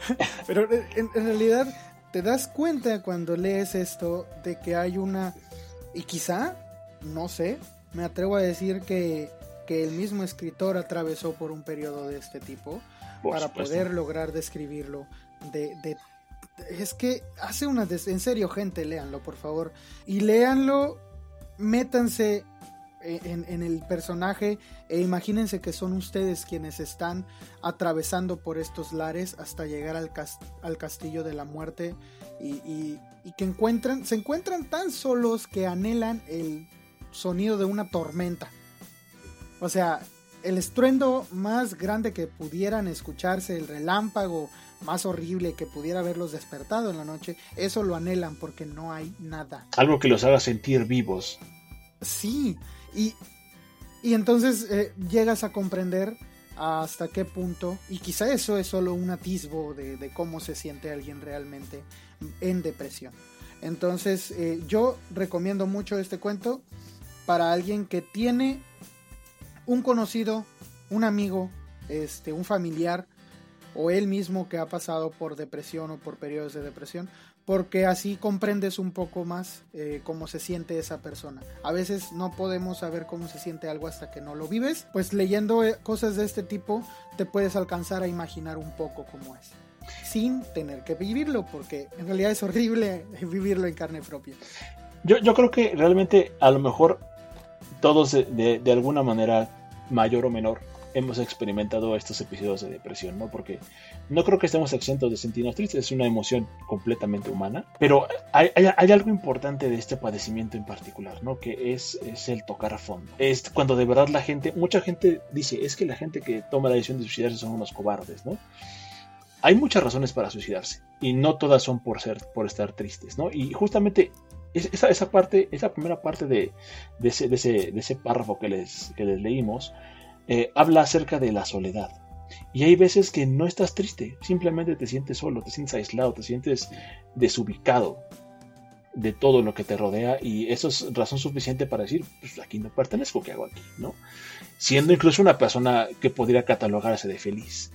Pero en, en realidad te das cuenta cuando lees esto de que hay una. Y quizá, no sé, me atrevo a decir que, que el mismo escritor atravesó por un periodo de este tipo Por para supuesto. poder lograr describirlo. De, de- es que hace una. des- En serio, gente, léanlo, por favor. Y léanlo, métanse en, en el personaje e imagínense que son ustedes quienes están atravesando por estos lares hasta llegar al, al castillo de la muerte y, y- y que encuentran, se encuentran tan solos que anhelan el sonido de una tormenta. O sea, el estruendo más grande que pudieran escucharse, el relámpago más horrible que pudiera haberlos despertado en la noche, eso lo anhelan porque no hay nada. Algo que los haga sentir vivos. Sí, y, y entonces eh, llegas a comprender hasta qué punto, y quizá eso es solo un atisbo de, de cómo se siente alguien realmente en depresión. Entonces eh, yo recomiendo mucho este cuento para alguien que tiene un conocido, un amigo, este, un familiar o él mismo que ha pasado por depresión o por periodos de depresión, porque así comprendes un poco más eh, cómo se siente esa persona. A veces no podemos saber cómo se siente algo hasta que no lo vives, pues leyendo eh, cosas de este tipo te puedes alcanzar a imaginar un poco cómo es, sin tener que vivirlo, porque en realidad es horrible vivirlo en carne propia. Yo, yo creo que realmente a lo mejor todos de, de- de alguna manera mayor o menor hemos experimentado estos episodios de depresión, ¿no? Porque no creo que estemos exentos de sentirnos tristes, es una emoción completamente humana, pero hay, algo importante de este padecimiento en particular, ¿no? Que es, es el tocar a fondo. Es cuando de verdad la gente, mucha gente dice, es que la gente que toma la decisión de suicidarse son unos cobardes, ¿no? Hay muchas razones para suicidarse y no todas son por ser, por estar tristes, ¿no? Y justamente esa, esa parte, esa primera parte de, ese, ese, ese párrafo que les, que les leímos, eh, habla acerca de la soledad. Y hay veces que no estás triste, simplemente te sientes solo, te sientes aislado, te sientes desubicado de todo lo que te rodea y eso es razón suficiente para decir, pues aquí no pertenezco, ¿qué hago aquí? ¿no? Siendo incluso una persona que podría catalogarse de feliz.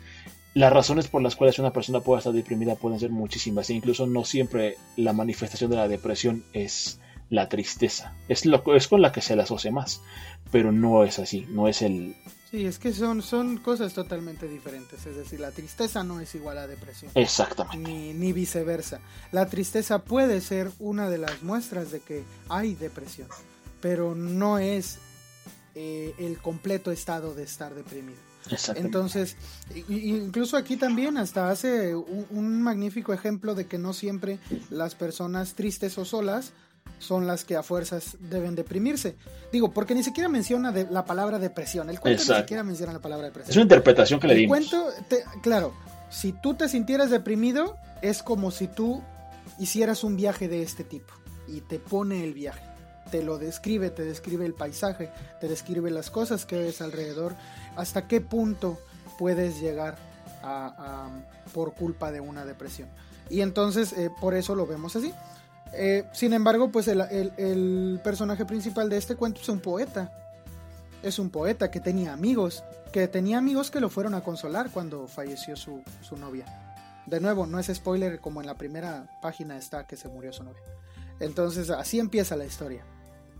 Las razones por las cuales una persona puede estar deprimida pueden ser muchísimas e incluso no siempre la manifestación de la depresión es la tristeza. Es, lo, es con la que se la asocia más, pero no es así, no es el... Sí, es que son, son cosas totalmente diferentes, es decir, la tristeza no es igual a depresión. Exactamente. ni, ni viceversa. La tristeza puede ser una de las muestras de que hay depresión, pero no es eh, el completo estado de estar deprimido. Entonces, incluso aquí también hasta hace un, un magnífico ejemplo de que no siempre las personas tristes o solas son las que a fuerzas deben deprimirse. Digo, porque ni siquiera menciona de- la palabra depresión. El cuento ni Exacto. siquiera menciona la palabra depresión. es una interpretación que le El dimos. cuento, te- claro, si tú te sintieras deprimido, es como si tú hicieras un viaje de este tipo y te pone el viaje. Te lo describe, te describe el paisaje, te describe las cosas que ves alrededor, hasta qué punto puedes llegar por culpa de una depresión. Y entonces, eh, por eso lo vemos así. Eh, sin embargo, pues el, personaje principal de este cuento es un poeta. Es un poeta que tenía amigos, que tenía amigos que lo fueron a consolar cuando falleció su novia. De nuevo, no es spoiler como en la primera página está que se murió su novia. Entonces así empieza la historia.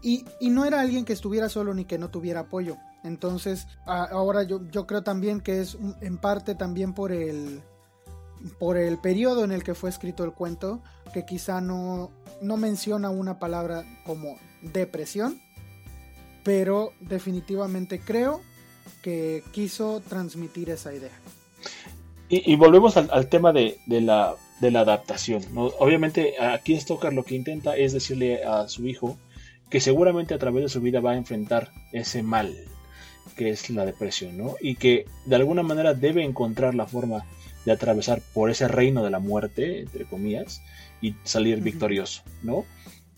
Y, y no era alguien que estuviera solo ni que no tuviera apoyo. Entonces ahora yo, creo también que es en parte también por el, por el periodo en el que fue escrito el cuento, que quizá no, no menciona una palabra como depresión, pero definitivamente creo que quiso transmitir esa idea. Y, volvemos al, tema de, la, de la adaptación. Obviamente aquí Stoker lo que intenta es decirle a su hijo que seguramente a través de su vida va a enfrentar ese mal que es la depresión, ¿no? Y que de alguna manera debe encontrar la forma de atravesar por ese reino de la muerte, entre comillas, y salir victorioso, ¿no?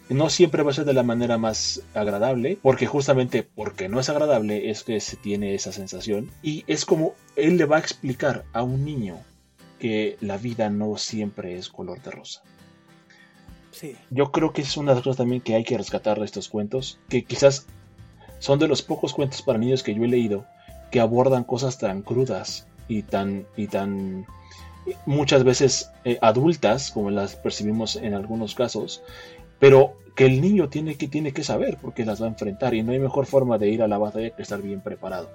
No siempre va a ser de la manera más agradable, porque justamente porque no es agradable es que se tiene esa sensación. Y es como él le va a explicar a un niño que la vida no siempre es color de rosa. Yo creo que es una de las cosas también que hay que rescatar de estos cuentos, que quizás son de los pocos cuentos para niños que yo he leído que abordan cosas tan crudas y tan y tan muchas veces eh, adultas como las percibimos en algunos casos pero que el niño tiene que, tiene que saber porque las va a enfrentar y no hay mejor forma de ir a la batalla que estar bien preparado.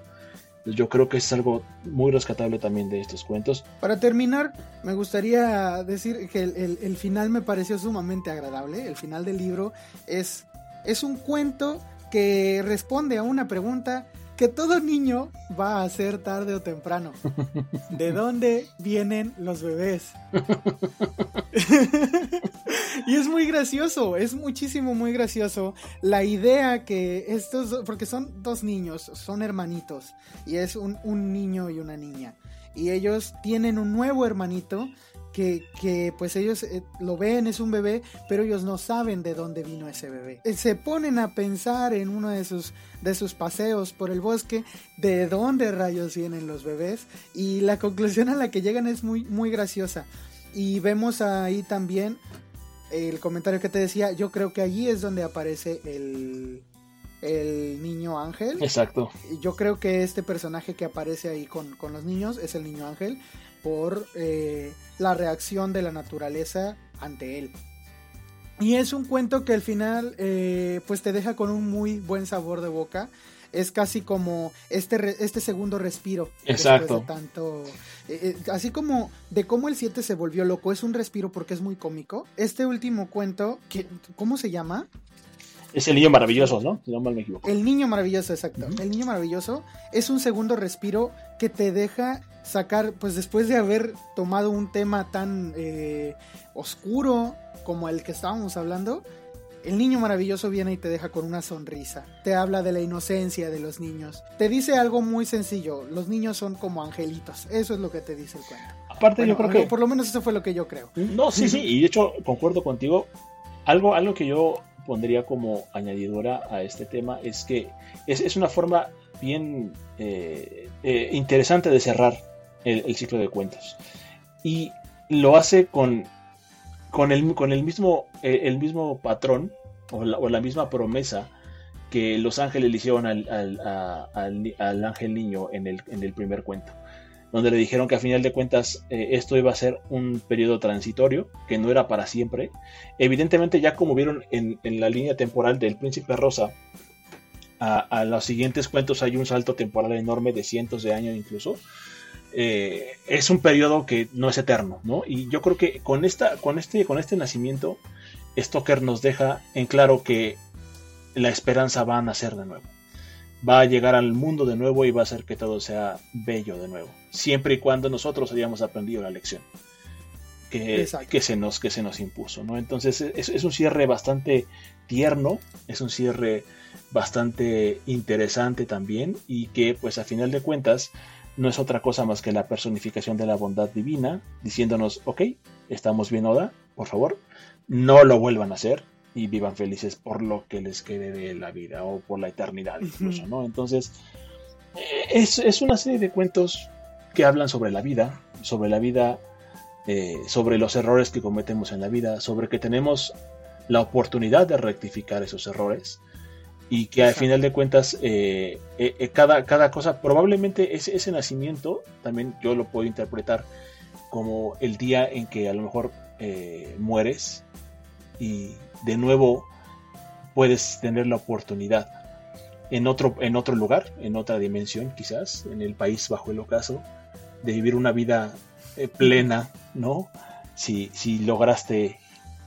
Yo creo que es algo muy rescatable también de estos cuentos. Para terminar, me gustaría decir que el, final me pareció sumamente agradable. El final del libro es, es un cuento que responde a una pregunta que todo niño va a hacer tarde o temprano. ¿De dónde vienen los bebés? y es muy gracioso, es muchísimo, muy gracioso la idea que estos, porque son dos niños, son hermanitos, y es un, un niño y una niña. Y ellos tienen un nuevo hermanito que, pues ellos eh, lo ven, es un bebé, pero ellos no saben de dónde vino ese bebé. Eh, se ponen a pensar en uno de sus, de sus paseos por el bosque, de dónde rayos vienen los bebés, y la conclusión a la que llegan es muy, muy graciosa. Y vemos ahí también el comentario que te decía, yo creo que allí es donde aparece el, el niño ángel. Exacto. Yo creo que este personaje que aparece ahí con, con los niños es el niño ángel por eh, la reacción de la naturaleza ante él. Y es un cuento que al final eh, pues te deja con un muy buen sabor de boca. Es casi como este, este segundo respiro. Exacto. tanto, eh, así como de cómo el 7 se volvió loco, es un respiro porque es muy cómico. Este último cuento, que, ¿cómo se llama? Es el niño maravilloso, ¿no? Si no mal me equivoco. El niño maravilloso, exacto. El niño maravilloso es un segundo respiro que te deja sacar, pues después de haber tomado un tema tan eh, oscuro como el que estábamos hablando, el niño maravilloso viene y te deja con una sonrisa. Te habla de la inocencia de los niños. Te dice algo muy sencillo. Los niños son como angelitos. Eso es lo que te dice el cuento. Aparte, yo creo que. Por lo menos eso fue lo que yo creo. No, sí, sí. Y de hecho, concuerdo contigo. Algo, algo que yo pondría como añadidura a este tema es que es, una forma bien eh, eh, interesante de cerrar el, ciclo de cuentos. Y lo hace con, con, el, con el, mismo, eh, el mismo patrón o la, misma promesa que los ángeles le hicieron al, al, ángel niño en el, en el, primer cuento. Donde le dijeron que a final de cuentas eh, esto iba a ser un periodo transitorio, que no era para siempre. Evidentemente ya como vieron en, en la línea temporal del príncipe rosa, a, a, los siguientes cuentos hay un salto temporal enorme de cientos de años incluso. Eh, es un periodo que no es eterno, ¿no? Y yo creo que con, esta, con, este, con este nacimiento, Stoker nos deja en claro que la esperanza va a nacer de nuevo. Va a llegar al mundo de nuevo y va a hacer que todo sea bello de nuevo. Siempre y cuando nosotros hayamos aprendido la lección que, que se, nos, que se nos impuso, ¿no? Entonces es, es un cierre bastante tierno, es un cierre bastante interesante también y que pues a final de cuentas no es otra cosa más que la personificación de la bondad divina, diciéndonos, ok, estamos bien ahora, por favor, no lo vuelvan a hacer y vivan felices por lo que les quede de la vida o por la eternidad incluso, ¿no? Entonces, eh, es, una serie de cuentos que hablan sobre la vida, sobre la vida, eh, sobre los errores que cometemos en la vida, sobre que tenemos la oportunidad de rectificar esos errores y que al final de cuentas eh, eh, eh, cada, cada cosa, probablemente ese, ese nacimiento, también yo lo puedo interpretar como el día en que a lo mejor mueres y de nuevo puedes tener la oportunidad en otro, en otro lugar, en otra dimensión quizás, en el país bajo el ocaso, de vivir una vida plena, ¿no? Si, si lograste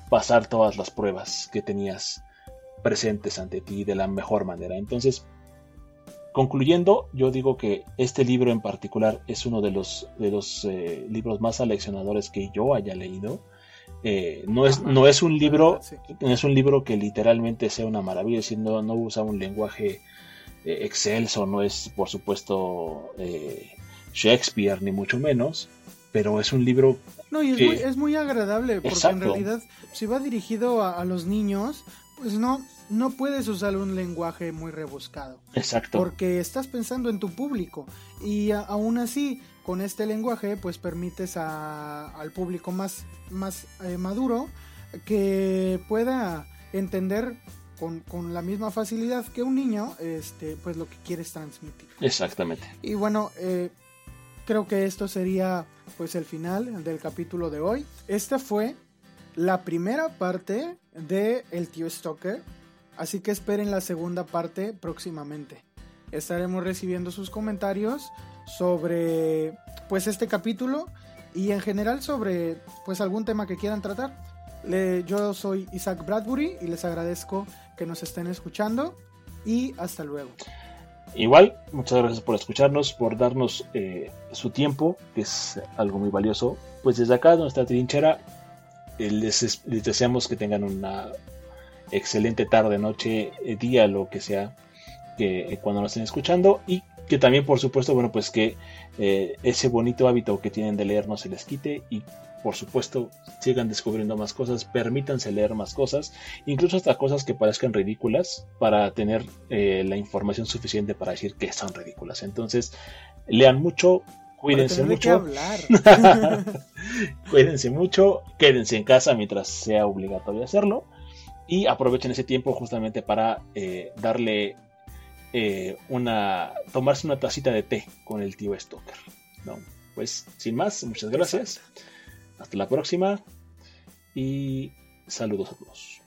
pasar todas las pruebas que tenías presentes ante ti de la mejor manera. Entonces, concluyendo, yo digo que este libro en particular es uno de los, de los eh, libros más aleccionadores que yo haya leído. Eh, no, es, no es un libro no es un libro que literalmente sea una maravilla, es no, no usa un lenguaje eh, excelso, no es por supuesto Shakespeare ni mucho menos, pero es un libro no, y es, muy, es muy agradable, porque en realidad, si va dirigido a, los niños, pues no, no puedes usar un lenguaje muy rebuscado. Exacto. Porque estás pensando en tu público. Y aún así, con este lenguaje, pues permites al público más, más eh, maduro que pueda entender con, con, la misma facilidad que un niño, este, pues lo que quieres transmitir. Exactamente. Y bueno, eh, creo que esto sería pues el final del capítulo de hoy. Esta fue la primera parte de El tío Stoker, así que esperen la segunda parte próximamente. Estaremos recibiendo sus comentarios sobre pues este capítulo y en general sobre pues algún tema que quieran tratar. yo soy Isaac Bradbury y les agradezco que nos estén escuchando y hasta luego. Igual, muchas gracias por escucharnos, por darnos eh, su tiempo, que es algo muy valioso. Pues desde acá, nuestra trinchera, eh, les, deseamos que tengan una excelente tarde, noche, eh, día, lo que sea, que cuando nos estén escuchando. Y que también, por supuesto, bueno, pues que ese bonito hábito que tienen de leer no se les quite y por supuesto, sigan descubriendo más cosas, permítanse leer más cosas, incluso hasta cosas que parezcan ridículas, para tener eh, la información suficiente para decir que son ridículas. Entonces, lean mucho, cuídense mucho. cuídense mucho, quédense en casa mientras sea obligatorio hacerlo. Y aprovechen ese tiempo justamente para eh, darle eh, una. tomarse una tacita de té con el tío Stoker. ¿no? Pues sin más, muchas gracias. Hasta la próxima y saludos a todos.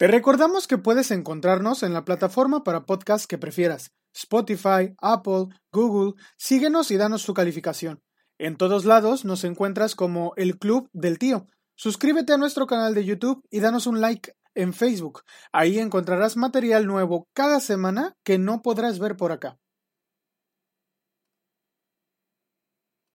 Te recordamos que puedes encontrarnos en la plataforma para podcast que prefieras, Spotify, Apple, Google, síguenos y danos su calificación. En todos lados nos encuentras como el Club del Tío. Suscríbete a nuestro canal de YouTube y danos un like en Facebook. Ahí encontrarás material nuevo cada semana que no podrás ver por acá.